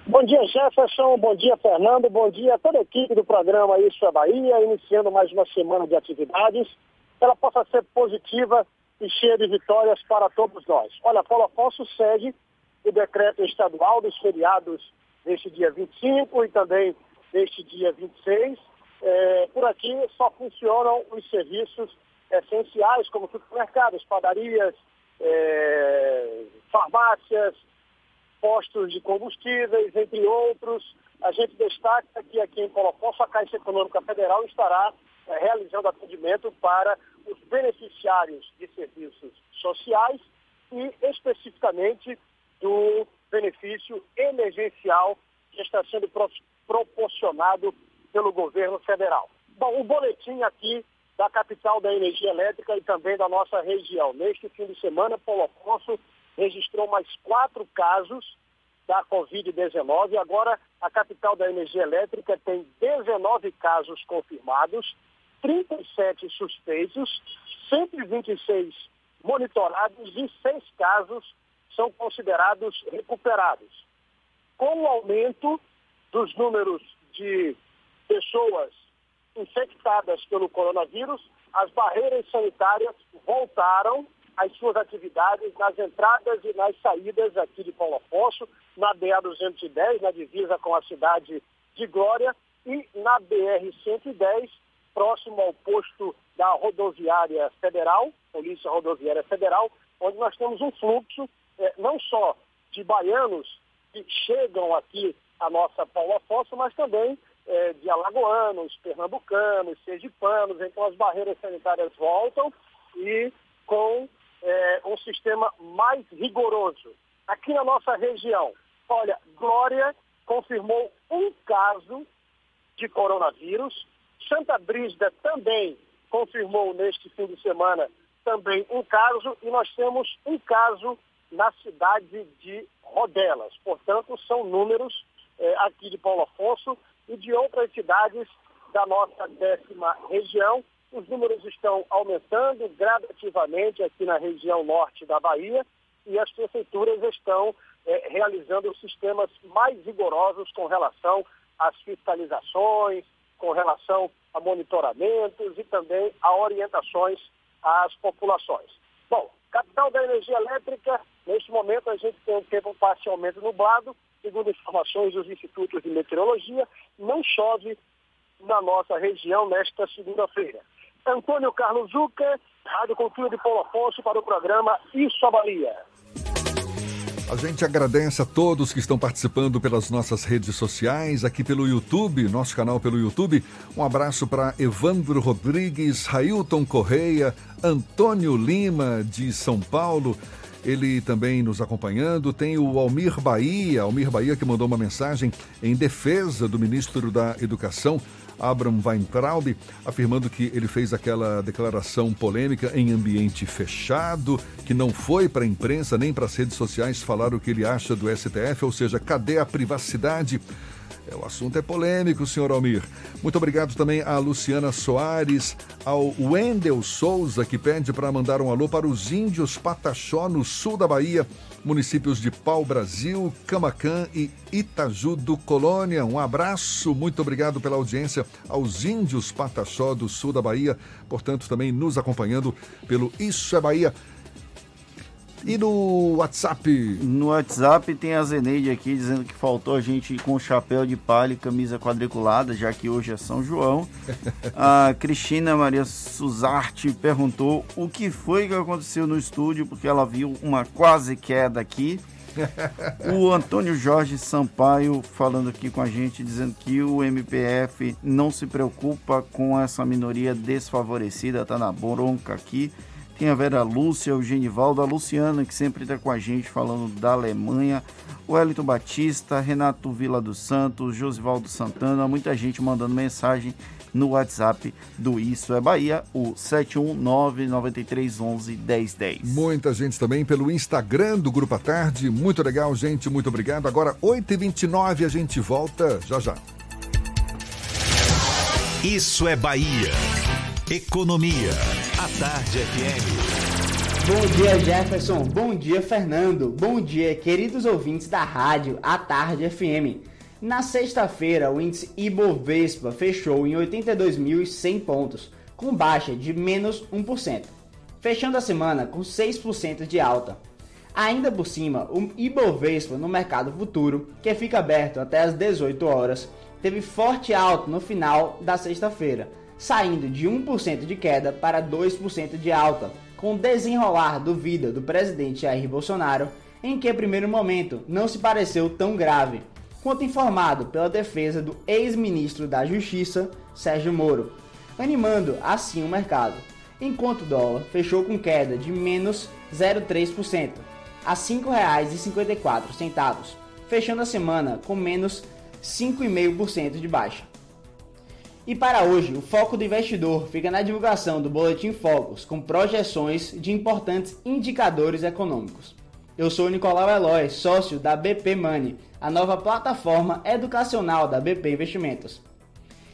Bom dia, Jefferson. Bom dia, Fernando. Bom dia a toda a equipe do programa Isso é Bahia, iniciando mais uma semana de atividades. Ela possa ser positiva e cheia de vitórias para todos nós. Olha, Paulo Afonso segue o decreto estadual dos feriados neste dia 25 e também neste dia 26. É, por aqui só funcionam os serviços essenciais, como supermercados, padarias, é, farmácias, postos de combustíveis, entre outros. A gente destaca que aqui em Colofosso a Caixa Econômica Federal estará é, realizando atendimento para os beneficiários de serviços sociais e especificamente do benefício emergencial que está sendo pro proporcionado pelo governo federal. Bom, o boletim aqui da capital da energia elétrica e também da nossa região. Neste fim de semana, Afonso registrou mais quatro casos da Covid-19. Agora, a capital da energia elétrica tem 19 casos confirmados, 37 suspeitos, 126 monitorados e seis casos são considerados recuperados. Com o aumento dos números de pessoas infectadas pelo coronavírus, as barreiras sanitárias voltaram as suas atividades nas entradas e nas saídas aqui de Paulo Afonso, na BA-210, na divisa com a cidade de Glória, e na BR-110, próximo ao posto da Rodoviária Federal, Polícia Rodoviária Federal, onde nós temos um fluxo eh, não só de baianos que chegam aqui à nossa Paulo Afonso, mas também eh, de alagoanos, pernambucanos, sergipanos, então as barreiras sanitárias voltam e com é, um sistema mais rigoroso. Aqui na nossa região, olha, Glória confirmou um caso de coronavírus, Santa Brígida também confirmou neste fim de semana também um caso e nós temos um caso na cidade de Rodelas. Portanto, são números é, aqui de Paulo Afonso e de outras cidades da nossa décima região os números estão aumentando gradativamente aqui na região norte da Bahia e as prefeituras estão é, realizando sistemas mais rigorosos com relação às fiscalizações, com relação a monitoramentos e também a orientações às populações. Bom, capital da energia elétrica, neste momento a gente tem um tempo parcialmente nublado, segundo informações dos institutos de meteorologia, não chove na nossa região nesta segunda-feira. Antônio Carlos Zucca, Rádio Cultura de Paulo Afonso, para o programa Isso a Bahia. A gente agradece a todos que estão participando pelas nossas redes sociais, aqui pelo YouTube, nosso canal pelo YouTube. Um abraço para Evandro Rodrigues, Railton Correia, Antônio Lima, de São Paulo. Ele também nos acompanhando. Tem o Almir Bahia, Almir Bahia que mandou uma mensagem em defesa do ministro da Educação, Abraham Weintraub, afirmando que ele fez aquela declaração polêmica em ambiente fechado, que não foi para a imprensa nem para as redes sociais falar o que ele acha do STF, ou seja, cadê a privacidade? É, o assunto é polêmico, senhor Almir. Muito obrigado também a Luciana Soares, ao Wendel Souza, que pede para mandar um alô para os índios Pataxó, no sul da Bahia, municípios de Pau Brasil, Camacã e Itaju do Colônia. Um abraço, muito obrigado pela audiência aos índios Pataxó do sul da Bahia, portanto, também nos acompanhando pelo Isso é Bahia. E no WhatsApp? No WhatsApp tem a Zeneide aqui dizendo que faltou a gente com chapéu de palha e camisa quadriculada, já que hoje é São João. [laughs] A Cristina Maria Suzarte perguntou o que foi que aconteceu no estúdio, porque ela viu uma quase queda aqui. [laughs] O Antônio Jorge Sampaio falando aqui com a gente, dizendo que o MPF não se preocupa com essa minoria desfavorecida, tá na bronca aqui. Tem a Vera Lúcia, o Genivaldo, a Luciana, que sempre está com a gente falando da Alemanha, o Elton Batista, Renato Vila dos Santos, Josivaldo Santana, muita gente mandando mensagem no WhatsApp do Isso é Bahia, o 71993111010. Muita gente também pelo Instagram do Grupo à Tarde. Muito legal, gente. Muito obrigado. Agora, 8h29, a gente volta já já. Isso é Bahia. Economia. A Tarde FM. Bom dia, Jefferson. Bom dia, Fernando. Bom dia, queridos ouvintes da rádio A Tarde FM. Na sexta-feira, o índice Ibovespa fechou em 82.100 pontos, com baixa de menos 1%, fechando a semana com 6% de alta. Ainda por cima, o Ibovespa no mercado futuro, que fica aberto até às 18 horas, teve forte alta no final da sexta-feira, saindo de 1% de queda para 2% de alta, com o desenrolar do vida do presidente Jair Bolsonaro, em que, primeiro momento, não se pareceu tão grave, quanto informado pela defesa do ex-ministro da Justiça, Sérgio Moro, animando assim o mercado, enquanto o dólar fechou com queda de menos 0,3% a R$ 5,54, fechando a semana com menos 5,5% de baixa. E para hoje, o foco do investidor fica na divulgação do Boletim Focus, com projeções de importantes indicadores econômicos. Eu sou Nicolau Eloy, sócio da BP Money, a nova plataforma educacional da BP Investimentos.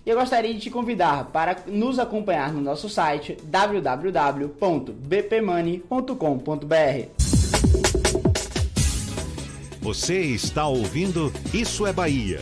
E eu gostaria de te convidar para nos acompanhar no nosso site www.bpmoney.com.br. Você está ouvindo Isso é Bahia.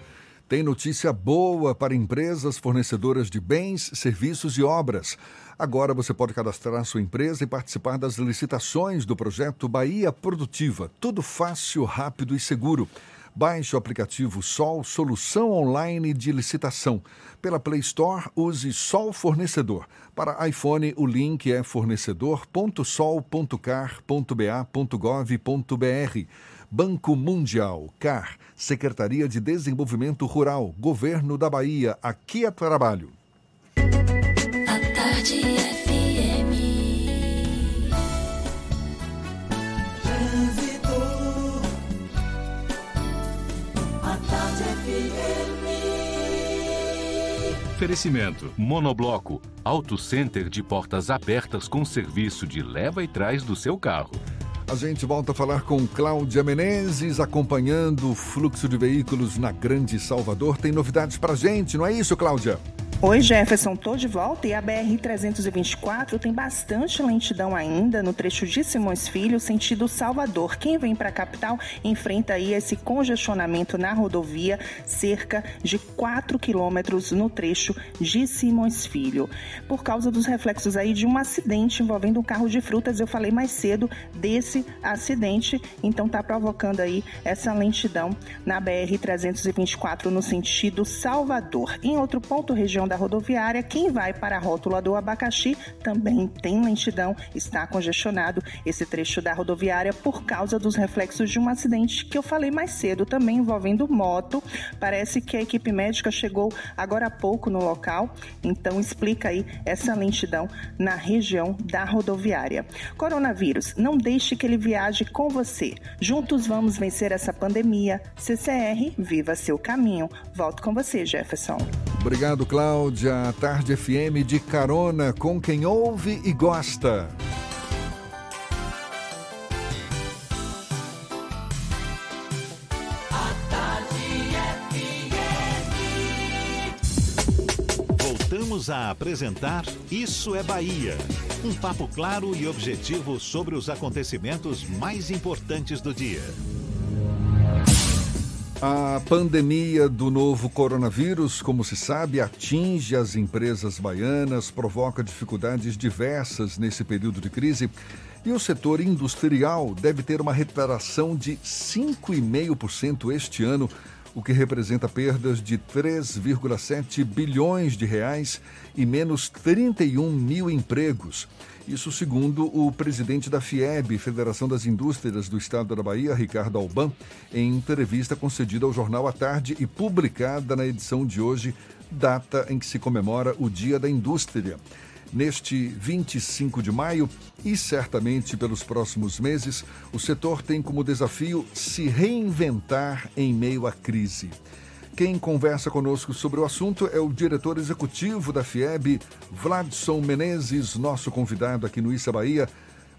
Tem notícia boa para empresas fornecedoras de bens, serviços e obras. Agora você pode cadastrar sua empresa e participar das licitações do projeto Bahia Produtiva. Tudo fácil, rápido e seguro. Baixe o aplicativo Sol Solução Online de Licitação. Pela Play Store, use Sol Fornecedor. Para iPhone, o link é fornecedor.sol.car.ba.gov.br. Banco Mundial, CAR, Secretaria de Desenvolvimento Rural, Governo da Bahia. Aqui é trabalho. A tarde FM. Trânsito. A tarde FM. Oferecimento: Monobloco, Auto Center de portas abertas com serviço de leva e trás do seu carro. A gente volta a falar com Cláudia Menezes, acompanhando o fluxo de veículos na Grande Salvador. Tem novidades pra gente, não é isso, Cláudia? Oi, Jefferson, tô de volta e a BR-324 tem bastante lentidão ainda no trecho de Simões Filho, sentido Salvador. Quem vem para a capital enfrenta aí esse congestionamento na rodovia, cerca de 4 quilômetros no trecho de Simões Filho. Por causa dos reflexos aí de um acidente envolvendo um carro de frutas, eu falei mais cedo desse acidente, então tá provocando aí essa lentidão na BR-324 no sentido Salvador. Em outro ponto, região da rodoviária. Quem vai para a rótula do Abacaxi também tem lentidão, está congestionado esse trecho da rodoviária por causa dos reflexos de um acidente que eu falei mais cedo, também envolvendo moto. Parece que a equipe médica chegou agora há pouco no local, então explica aí essa lentidão na região da rodoviária. Coronavírus, não deixe que ele viaje com você. Juntos vamos vencer essa pandemia. CCR, viva seu caminho. Volto com você, Jefferson. Obrigado, Cláudia. Tarde FM de carona com quem ouve e gosta. Voltamos a apresentar Isso é Bahia. Um papo claro e objetivo sobre os acontecimentos mais importantes do dia. A pandemia do novo coronavírus, como se sabe, atinge as empresas baianas, provoca dificuldades diversas nesse período de crise. E o setor industrial deve ter uma recuperação de 5,5% este ano, o que representa perdas de 3,7 bilhões de reais e menos 31 mil empregos. Isso segundo o presidente da FIEB, Federação das Indústrias do Estado da Bahia, Ricardo Alban, em entrevista concedida ao Jornal à Tarde e publicada na edição de hoje, data em que se comemora o Dia da Indústria. Neste 25 de maio e certamente pelos próximos meses, o setor tem como desafio se reinventar em meio à crise. Quem conversa conosco sobre o assunto é o diretor executivo da FIEB, Vladson Menezes, nosso convidado aqui no Issa Bahia.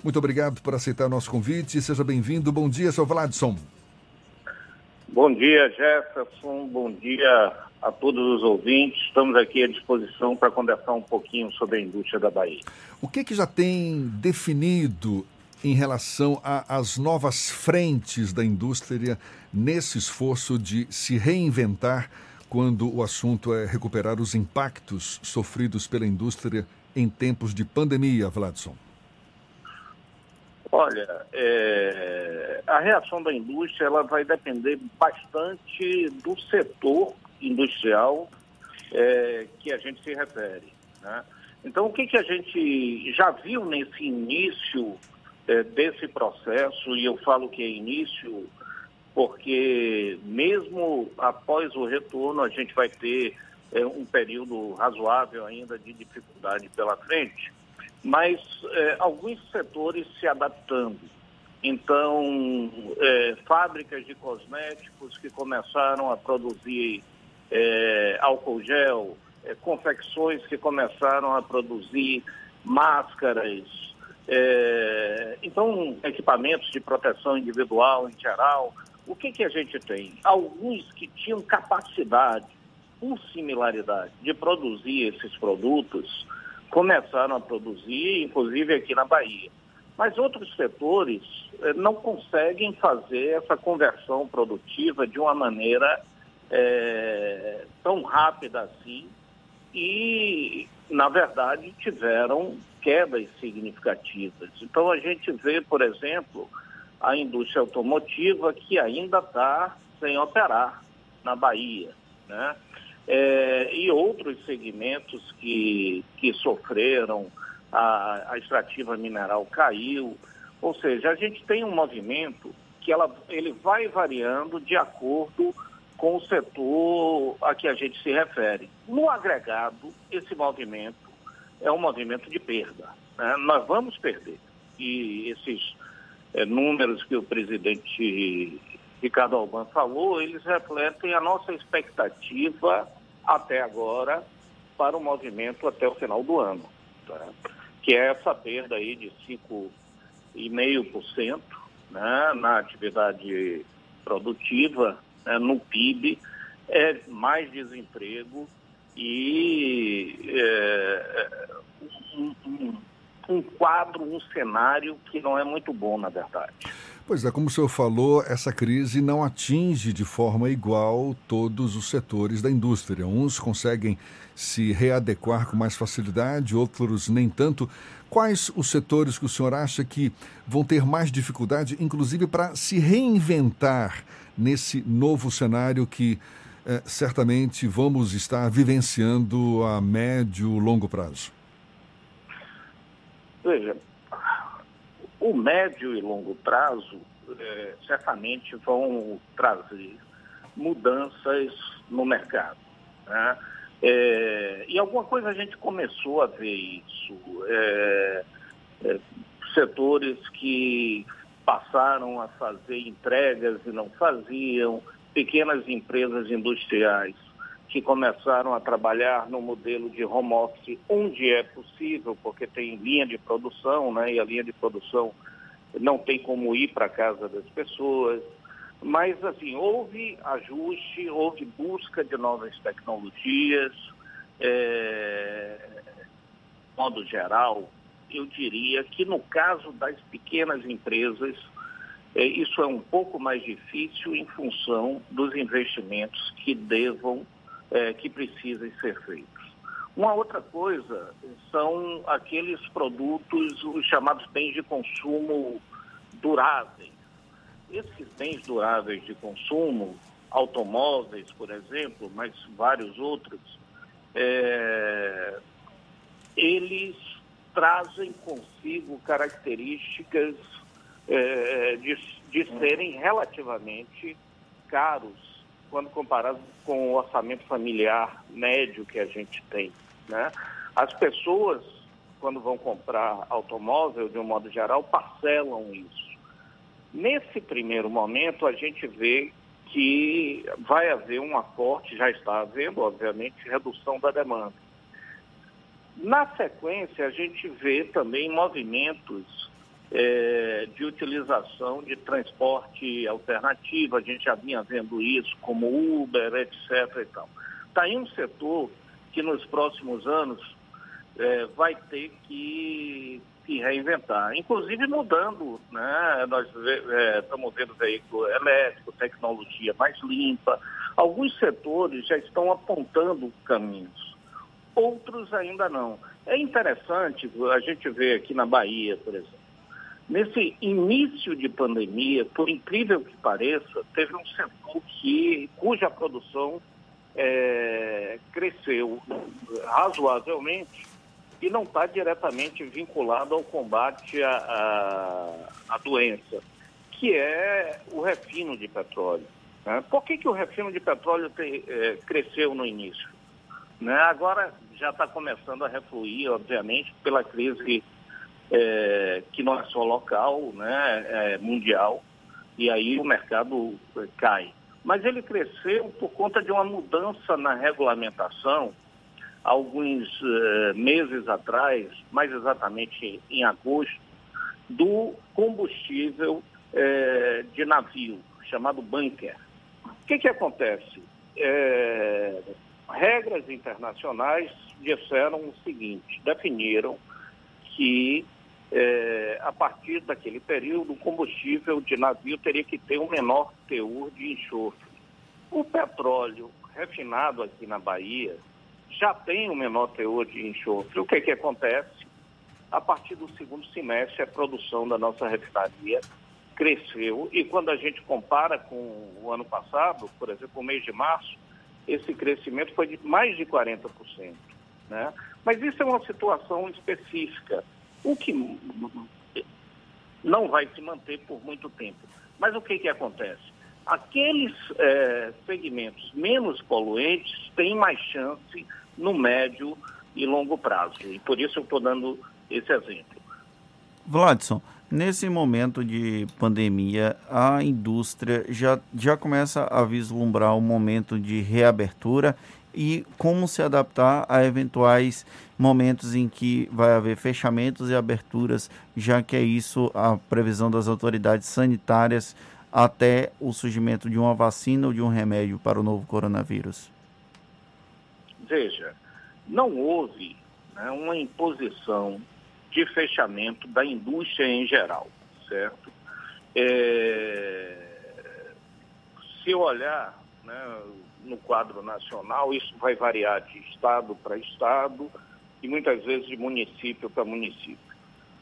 Muito obrigado por aceitar nosso convite. Seja bem-vindo. Bom dia, seu Vladson. Bom dia, Jefferson. Bom dia a todos os ouvintes. Estamos aqui à disposição para conversar um pouquinho sobre a indústria da Bahia. O que, que já tem definido em relação às novas frentes da indústria nesse esforço de se reinventar quando o assunto é recuperar os impactos sofridos pela indústria em tempos de pandemia, Vladson? Olha, é, a reação da indústria ela vai depender bastante do setor industrial é, que a gente se refere. Né? Então, o que, que a gente já viu nesse início é, desse processo, e eu falo que é início, porque mesmo após o retorno, a gente vai ter é, um período razoável ainda de dificuldade pela frente, mas é, alguns setores se adaptando. Então, é, fábricas de cosméticos que começaram a produzir é, álcool gel, é, confecções que começaram a produzir máscaras, é, então, equipamentos de proteção individual em geral, o que, que a gente tem? Alguns que tinham capacidade, por similaridade, de produzir esses produtos, começaram a produzir, inclusive aqui na Bahia. Mas outros setores eh, não conseguem fazer essa conversão produtiva de uma maneira é, tão rápida assim e, na verdade, tiveram quedas significativas. Então, a gente vê, por exemplo, a indústria automotiva que ainda está sem operar na Bahia, né? É, e outros segmentos que, que sofreram, a, a extrativa mineral caiu, ou seja, a gente tem um movimento que ela, ele vai variando de acordo com o setor a que a gente se refere. No agregado, esse movimento é um movimento de perda. Né? Nós vamos perder. E esses é, números que o presidente Ricardo Alban falou, eles refletem a nossa expectativa até agora para o movimento até o final do ano, tá? que é essa perda aí de 5,5% né, na atividade produtiva, né, no PIB, é mais desemprego e é, um, um, um quadro, um cenário que não é muito bom, na verdade. Pois é, como o senhor falou, essa crise não atinge de forma igual todos os setores da indústria. Uns conseguem se readequar com mais facilidade, outros nem tanto. Quais os setores que o senhor acha que vão ter mais dificuldade, inclusive para se reinventar nesse novo cenário que eh, certamente vamos estar vivenciando a médio longo prazo? Veja, o médio e longo prazo é, certamente vão trazer mudanças no mercado. Né? É, e alguma coisa a gente começou a ver isso. É, é, setores que passaram a fazer entregas e não faziam, pequenas empresas industriais que começaram a trabalhar no modelo de home office, onde é possível, porque tem linha de produção, né? E a linha de produção não tem como ir para casa das pessoas. Mas, assim, houve ajuste, houve busca de novas tecnologias. É... De modo geral, eu diria que no caso das pequenas empresas, isso é um pouco mais difícil em função dos investimentos que devam é, que precisem ser feitos. Uma outra coisa são aqueles produtos, os chamados bens de consumo duráveis. Esses bens duráveis de consumo, automóveis, por exemplo, mas vários outros, é, eles trazem consigo características é, de, de serem relativamente caros quando comparado com o orçamento familiar médio que a gente tem. Né? As pessoas, quando vão comprar automóvel, de um modo geral, parcelam isso. Nesse primeiro momento, a gente vê que vai haver um aporte, já está havendo, obviamente, redução da demanda. Na sequência, a gente vê também movimentos é, de utilização de transporte alternativo, a gente já vinha vendo isso, como Uber, etc. Está aí um setor que nos próximos anos é, vai ter que se reinventar, inclusive mudando, né? Nós é, estamos vendo veículo elétrico, tecnologia mais limpa. Alguns setores já estão apontando caminhos, outros ainda não. É interessante a gente ver aqui na Bahia, por exemplo. Nesse início de pandemia, por incrível que pareça, teve um setor que, cuja produção é, cresceu razoavelmente e não está diretamente vinculado ao combate à, à, doença, que é o refino de petróleo. Né? Por que, que o refino de petróleo te, é, cresceu no início? Né? Agora já está começando a refluir, obviamente, pela crise é, que não é só local, né, é mundial, e aí o mercado é, cai. Mas ele cresceu por conta de uma mudança na regulamentação, alguns é, meses atrás, mais exatamente em agosto, do combustível é, de navio, chamado bunker. O que, que acontece? Regras internacionais disseram o seguinte, definiram que é, a partir daquele período, o combustível de navio teria que ter um menor teor de enxofre. O petróleo refinado aqui na Bahia já tem um menor teor de enxofre. O que, que acontece? A partir do segundo semestre, a produção da nossa refinaria cresceu e quando a gente compara com o ano passado, por exemplo, o mês de março, esse crescimento foi de mais de 40%. Né? Mas isso é uma situação específica o que não vai se manter por muito tempo. Mas o que, que acontece? Aqueles é, segmentos menos poluentes têm mais chance no médio e longo prazo. E por isso eu estou dando esse exemplo. Vladson, nesse momento de pandemia, a indústria já, já começa a vislumbrar um momento de reabertura e como se adaptar a eventuais momentos em que vai haver fechamentos e aberturas, já que é isso a previsão das autoridades sanitárias até o surgimento de uma vacina ou de um remédio para o novo coronavírus? Veja, não houve né, uma imposição de fechamento da indústria em geral, certo? É... Se olhar né, no quadro nacional, isso vai variar de estado para estado e muitas vezes de município para município.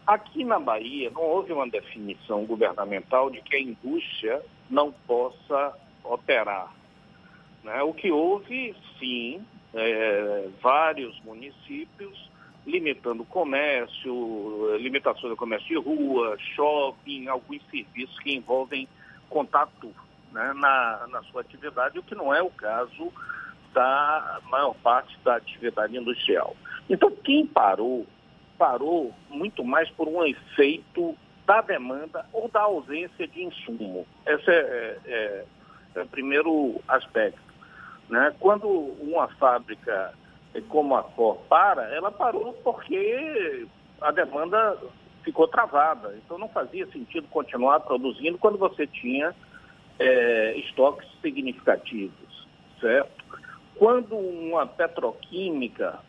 Aqui na Bahia não houve uma definição governamental de que a indústria não possa operar. Né? O que houve, sim, é, vários municípios limitando o comércio, limitações do comércio de rua, shopping, alguns serviços que envolvem contato né, na, na sua atividade, o que não é o caso da maior parte da atividade industrial. Então, quem parou, parou muito mais por um efeito da demanda ou da ausência de insumo. Esse é, é, é o primeiro aspecto. Né? Quando uma fábrica como a Ford para, ela parou porque a demanda ficou travada. Então não fazia sentido continuar produzindo quando você tinha é, estoques significativos, certo? Quando uma petroquímica,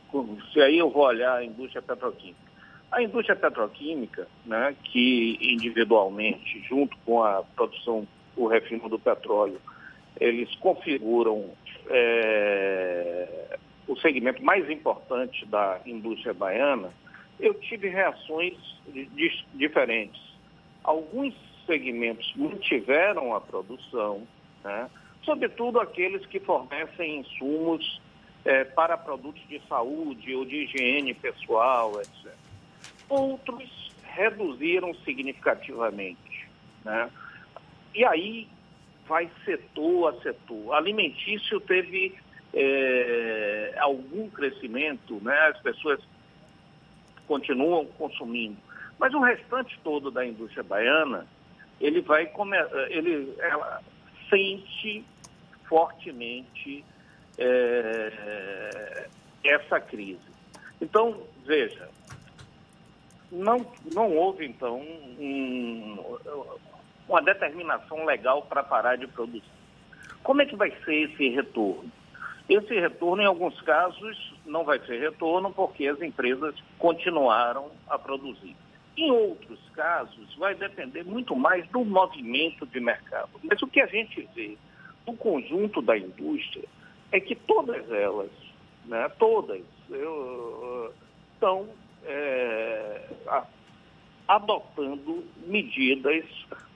se aí eu vou olhar a indústria petroquímica, a indústria petroquímica, né, que individualmente, junto com a produção, o refino do petróleo, eles configuram é, o segmento mais importante da indústria baiana, eu tive reações diferentes. Alguns segmentos mantiveram a produção, né? Sobretudo aqueles que fornecem insumos é, para produtos de saúde ou de higiene pessoal, etc. Outros reduziram significativamente. Né? E aí vai setor a setor. Alimentício teve é, algum crescimento, né? as pessoas continuam consumindo. Mas o restante todo da indústria baiana, ele vai ele ela sente fortemente é, essa crise. Então, veja, não, não houve, então, um, uma determinação legal para parar de produzir. Como é que vai ser esse retorno? Esse retorno, em alguns casos, não vai ser retorno porque as empresas continuaram a produzir. Em outros casos, vai depender muito mais do movimento de mercado. Mas o que a gente vê no conjunto da indústria é que todas elas, né, todas, estão é, adotando medidas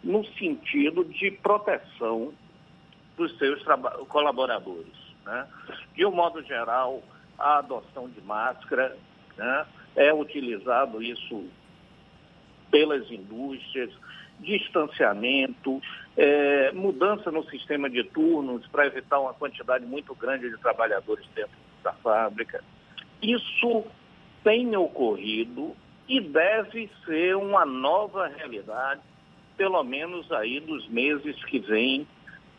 no sentido de proteção dos seus colaboradores. Né? De um modo geral, a adoção de máscara, né? é utilizado isso pelas indústrias, distanciamento, é, mudança no sistema de turnos para evitar uma quantidade muito grande de trabalhadores dentro da fábrica. Isso tem ocorrido e deve ser uma nova realidade, pelo menos aí dos meses que vêm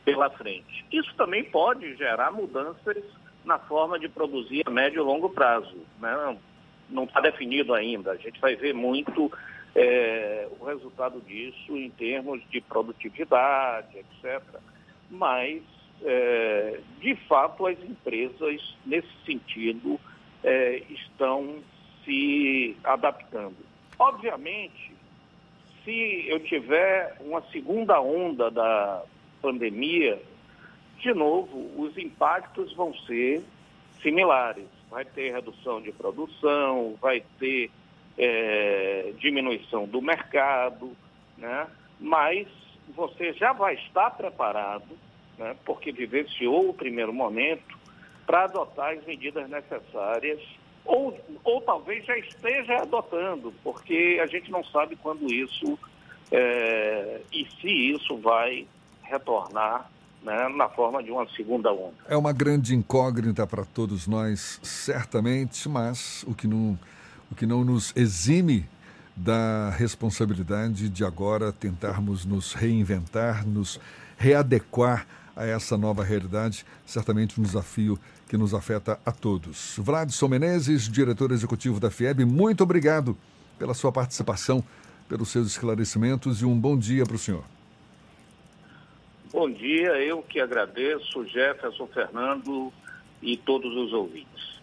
pela frente. Isso também pode gerar mudanças na forma de produzir a médio e longo prazo. Né? Não está definido ainda. A gente vai ver muito é, o resultado disso em termos de produtividade, etc. Mas, é, de fato, as empresas, nesse sentido, é, estão se adaptando. Obviamente, se eu tiver uma segunda onda da pandemia, de novo, os impactos vão ser similares. Vai ter redução de produção, vai ter é, diminuição do mercado, né? mas você já vai estar preparado, né? porque vivenciou o primeiro momento, para adotar as medidas necessárias, ou, ou talvez já esteja adotando, porque a gente não sabe quando isso é, e se isso vai retornar né, na forma de uma segunda onda. É uma grande incógnita para todos nós, certamente, mas o que não, o que não nos exime da responsabilidade de agora tentarmos nos reinventar, nos readequar a essa nova realidade, certamente um desafio que nos afeta a todos. Vladson Menezes, diretor executivo da FIEB, muito obrigado pela sua participação, pelos seus esclarecimentos e um bom dia para o senhor. Bom dia, eu que agradeço, Jefferson Fernando e todos os ouvintes.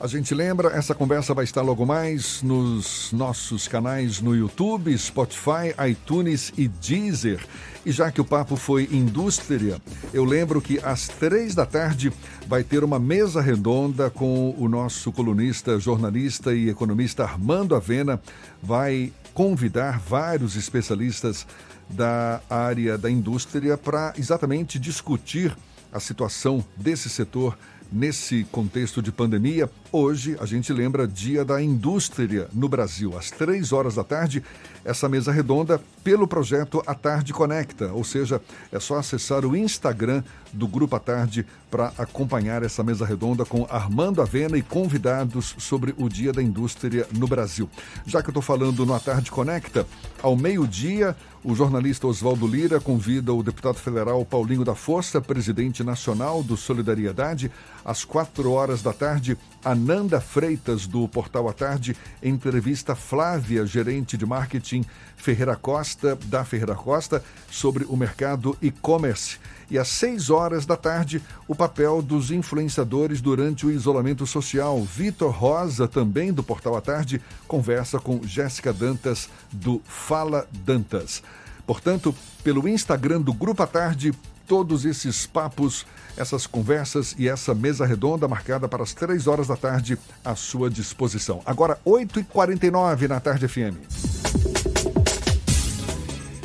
A gente lembra, essa conversa vai estar logo mais nos nossos canais no YouTube, Spotify, iTunes e Deezer. E já que o papo foi indústria, eu lembro que às três da tarde vai ter uma mesa redonda com o nosso colunista, jornalista e economista Armando Avena. Vai convidar vários especialistas da área da indústria para exatamente discutir a situação desse setor nesse contexto de pandemia. Hoje a gente lembra Dia da Indústria no Brasil. Às três horas da tarde, essa mesa redonda pelo projeto A Tarde Conecta, ou seja, é só acessar o Instagram do Grupo A Tarde para acompanhar essa mesa redonda com Armando Avena e convidados sobre o Dia da Indústria no Brasil. Já que eu estou falando no A Tarde Conecta, ao meio-dia, o jornalista Oswaldo Lira convida o deputado federal Paulinho da Força, presidente nacional do Solidariedade, às quatro horas da tarde, Ananda Freitas, do Portal à Tarde, entrevista Flávia, gerente de marketing Ferreira Costa, da Ferreira Costa, sobre o mercado e-commerce. E às seis horas da tarde, o papel dos influenciadores durante o isolamento social. Vitor Rosa, também do Portal à Tarde, conversa com Jéssica Dantas, do Fala Dantas. Portanto, pelo Instagram do Grupo à Tarde, todos esses papos, essas conversas e essa mesa redonda marcada para as três horas da tarde à sua disposição. Agora, 8h49 na Tarde FM.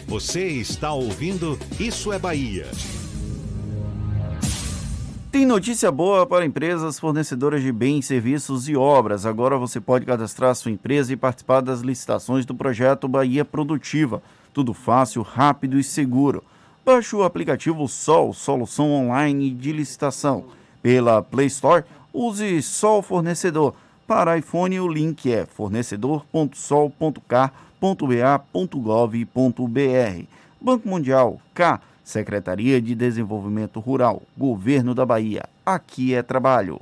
Você está ouvindo Isso é Bahia. Tem notícia boa para empresas fornecedoras de bens, serviços e obras. Agora você pode cadastrar sua empresa e participar das licitações do projeto Bahia Produtiva. Tudo fácil, rápido e seguro. Baixe o aplicativo Sol, solução online de licitação. Pela Play Store, use Sol Fornecedor. Para iPhone, o link é fornecedor.sol.car.ba.gov.br. Banco Mundial, K Secretaria de Desenvolvimento Rural, Governo da Bahia. Aqui é trabalho.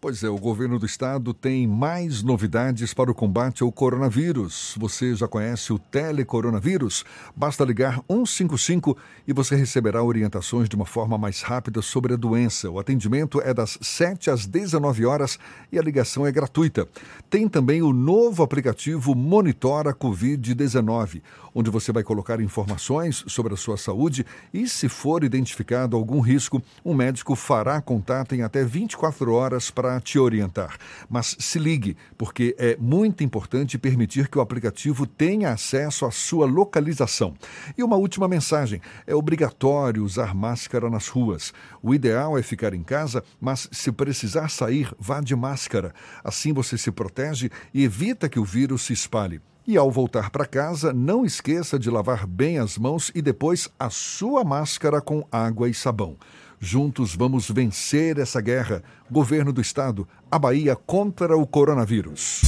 Pois é, o governo do estado tem mais novidades para o combate ao coronavírus. Você já conhece o telecoronavírus? Basta ligar 155 e você receberá orientações de uma forma mais rápida sobre a doença. O atendimento é das 7 às 19 horas e a ligação é gratuita. Tem também o novo aplicativo Monitora Covid-19, onde você vai colocar informações sobre a sua saúde e, se for identificado algum risco, um médico fará contato em até 24 horas para para te orientar. Mas se ligue, porque é muito importante permitir que o aplicativo tenha acesso à sua localização. E uma última mensagem: é obrigatório usar máscara nas ruas. O ideal é ficar em casa, mas se precisar sair, vá de máscara. Assim você se protege e evita que o vírus se espalhe. E ao voltar para casa, não esqueça de lavar bem as mãos e depois a sua máscara com água e sabão. Juntos vamos vencer essa guerra. Governo do Estado, a Bahia contra o coronavírus.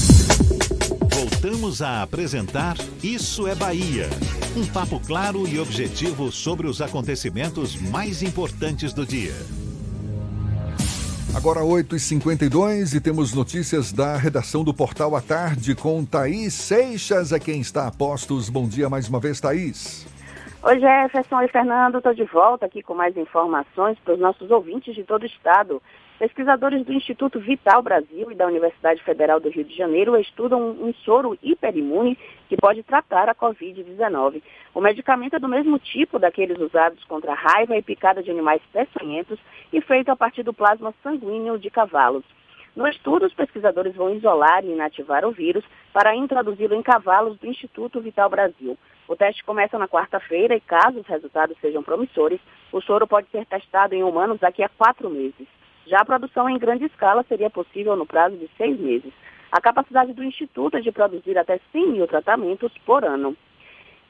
Voltamos a apresentar Isso é Bahia. Um papo claro e objetivo sobre os acontecimentos mais importantes do dia. Agora 8h52 e temos notícias da redação do Portal à Tarde com Thaís Seixas, é quem está a postos. Bom dia mais uma vez, Thaís. Oi, Jefferson e Fernando, estou de volta aqui com mais informações para os nossos ouvintes de todo o estado. Pesquisadores do Instituto Vital Brasil e da Universidade Federal do Rio de Janeiro estudam um soro hiperimune que pode tratar a Covid-19. O medicamento é do mesmo tipo daqueles usados contra raiva e picada de animais peçonhentos e feito a partir do plasma sanguíneo de cavalos. No estudo, os pesquisadores vão isolar e inativar o vírus para introduzi-lo em cavalos do Instituto Vital Brasil. O teste começa na quarta-feira e, caso os resultados sejam promissores, o soro pode ser testado em humanos daqui a quatro meses. Já a produção em grande escala seria possível no prazo de seis meses. A capacidade do Instituto é de produzir até 100 mil tratamentos por ano.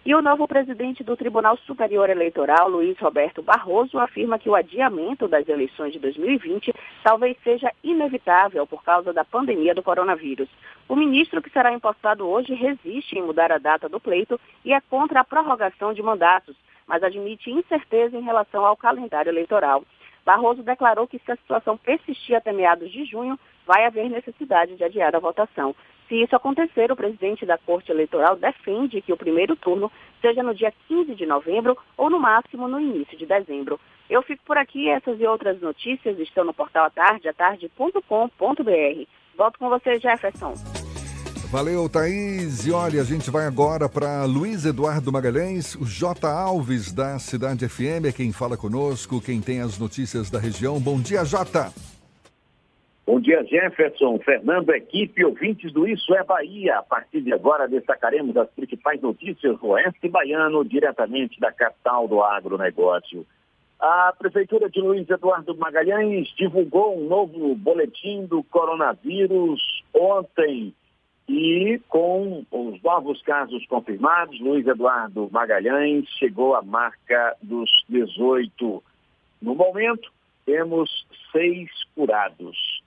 E o novo presidente do Tribunal Superior Eleitoral, Luiz Roberto Barroso, afirma que o adiamento das eleições de 2020 talvez seja inevitável por causa da pandemia do coronavírus. O ministro que será empossado hoje resiste em mudar a data do pleito e é contra a prorrogação de mandatos, mas admite incerteza em relação ao calendário eleitoral. Barroso declarou que se a situação persistir até meados de junho, vai haver necessidade de adiar a votação. Se isso acontecer, o presidente da Corte Eleitoral defende que o primeiro turno seja no dia 15 de novembro ou, no máximo, no início de dezembro. Eu fico por aqui. Essas e outras notícias estão no portal atarde, atarde.com.br. Volto com você, Jefferson. Valeu, Thaís. E olha, a gente vai agora para Luiz Eduardo Magalhães, o J. Alves da Cidade FM, é quem fala conosco, quem tem as notícias da região. Bom dia, Jota. Bom dia, Jefferson, Fernando, equipe, ouvintes do Isso é Bahia. A partir de agora destacaremos as principais notícias do Oeste Baiano, diretamente da capital do agronegócio. A Prefeitura de Luiz Eduardo Magalhães divulgou um novo boletim do coronavírus ontem. E com os novos casos confirmados, Luiz Eduardo Magalhães chegou à marca dos 18. No momento, temos seis curados.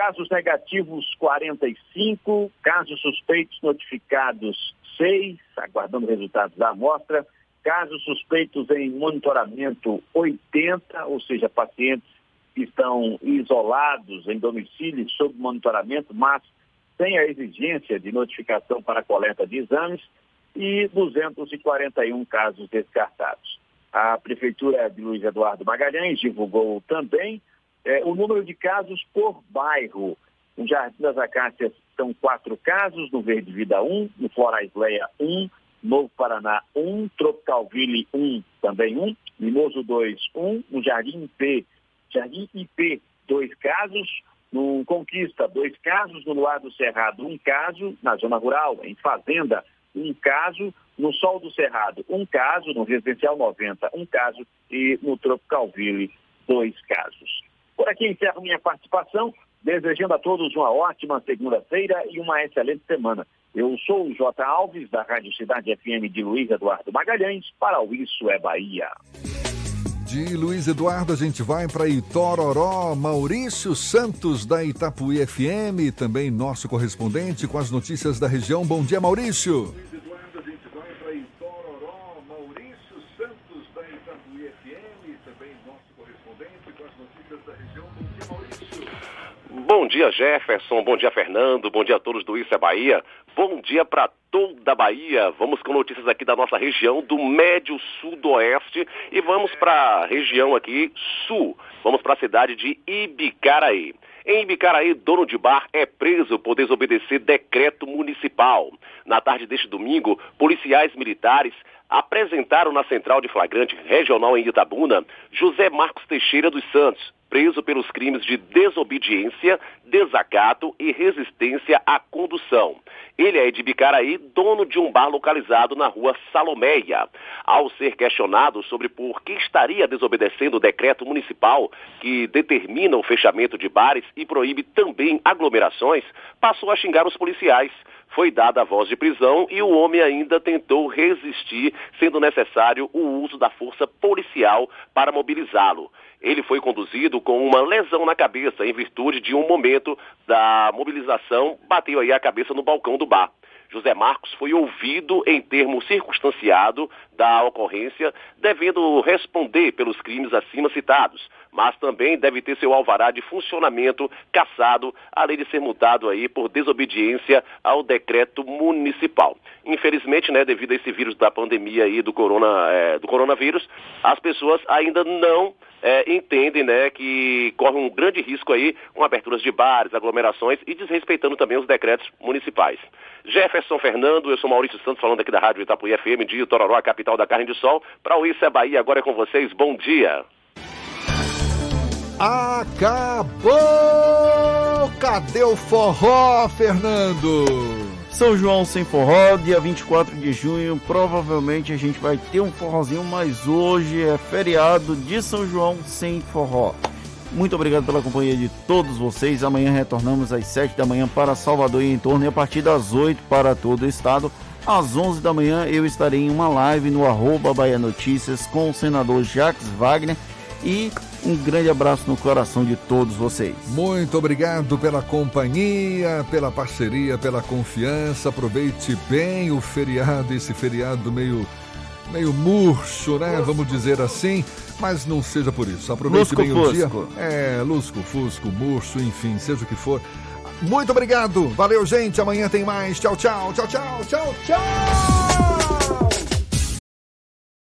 Casos negativos 45, casos suspeitos notificados 6, aguardando resultados da amostra. Casos suspeitos em monitoramento 80, ou seja, pacientes que estão isolados em domicílio sob monitoramento, mas sem a exigência de notificação para coleta de exames, e 241 casos descartados. A Prefeitura de Luiz Eduardo Magalhães divulgou também é, o número de casos por bairro. No Jardim das Acácias são quatro casos, no Verde Vida um, no Florais Leia um, Novo Paraná um, Tropicalville um, também um, Mimoso 2, um, no Jardim IP, Jardim IP, dois casos, no Conquista, dois casos, no Luar do Cerrado, um caso, na zona rural, em Fazenda, um caso, no Sol do Cerrado, um caso, no Residencial 90, um caso, e no Tropicalville, dois casos. Por aqui encerro minha participação, desejando a todos uma ótima segunda-feira e uma excelente semana. Eu sou o J. Alves, da Rádio Cidade FM de Luiz Eduardo Magalhães, para o Isso é Bahia. De Luiz Eduardo, a gente vai para Itororó. Maurício Santos, da Itapuí FM, também nosso correspondente com as notícias da região. Bom dia, Maurício. Bom dia, Jefferson. Bom dia, Fernando. Bom dia a todos do Isso é Bahia. Bom dia para toda a Bahia. Vamos com notícias aqui da nossa região do Médio Sudoeste e vamos para a região aqui sul. Vamos para a cidade de Ibicaraí. Em Ibicaraí, dono de bar é preso por desobedecer decreto municipal. Na tarde deste domingo, policiais militares apresentaram na central de flagrante regional em Itabuna José Marcos Teixeira dos Santos, preso pelos crimes de desobediência, desacato e resistência à condução. Ele é de Bicaraí, dono de um bar localizado na rua Salomeia. Ao ser questionado sobre por que estaria desobedecendo o decreto municipal que determina o fechamento de bares e proíbe também aglomerações, passou a xingar os policiais. Foi dada a voz de prisão e o homem ainda tentou resistir, sendo necessário o uso da força policial para mobilizá-lo. Ele foi conduzido com uma lesão na cabeça em virtude de um momento da mobilização, bateu aí a cabeça no balcão do bar. José Marcos foi ouvido em termo circunstanciado da ocorrência, devendo responder pelos crimes acima citados, mas também deve ter seu alvará de funcionamento cassado, além de ser multado aí por desobediência ao decreto municipal. Infelizmente, né, devido a esse vírus da pandemia aí do, corona, é, do coronavírus, as pessoas ainda não é, entendem né, que corre um grande risco aí com aberturas de bares, aglomerações e desrespeitando também os decretos municipais. Jefferson Fernando, eu sou Maurício Santos falando aqui da Rádio Itapuí FM de Tororó, a capital da carne de sol. Para o Isso é Bahia, agora é com vocês. Bom dia. Acabou! Cadê o forró, Fernando? São João sem forró, dia 24 de junho. Provavelmente a gente vai ter um forrozinho, mas hoje é feriado de São João sem forró. Muito obrigado pela companhia de todos vocês. Amanhã retornamos às 7 da manhã para Salvador e em torno e a partir das 8 para todo o estado. às 11 da manhã eu estarei em uma live no arroba Bahia Notícias com o senador Jacques Wagner e um grande abraço no coração de todos vocês. Muito obrigado pela companhia, pela parceria, pela confiança. Aproveite bem o feriado, esse feriado meio meio murcho, né? Vamos dizer assim, mas não seja por isso. Aproveite Lusco bem fusco. o dia. É, lusco, fusco, murcho, enfim, seja o que for. Muito obrigado. Valeu, gente. Amanhã tem mais. Tchau, tchau, tchau, tchau, tchau, tchau.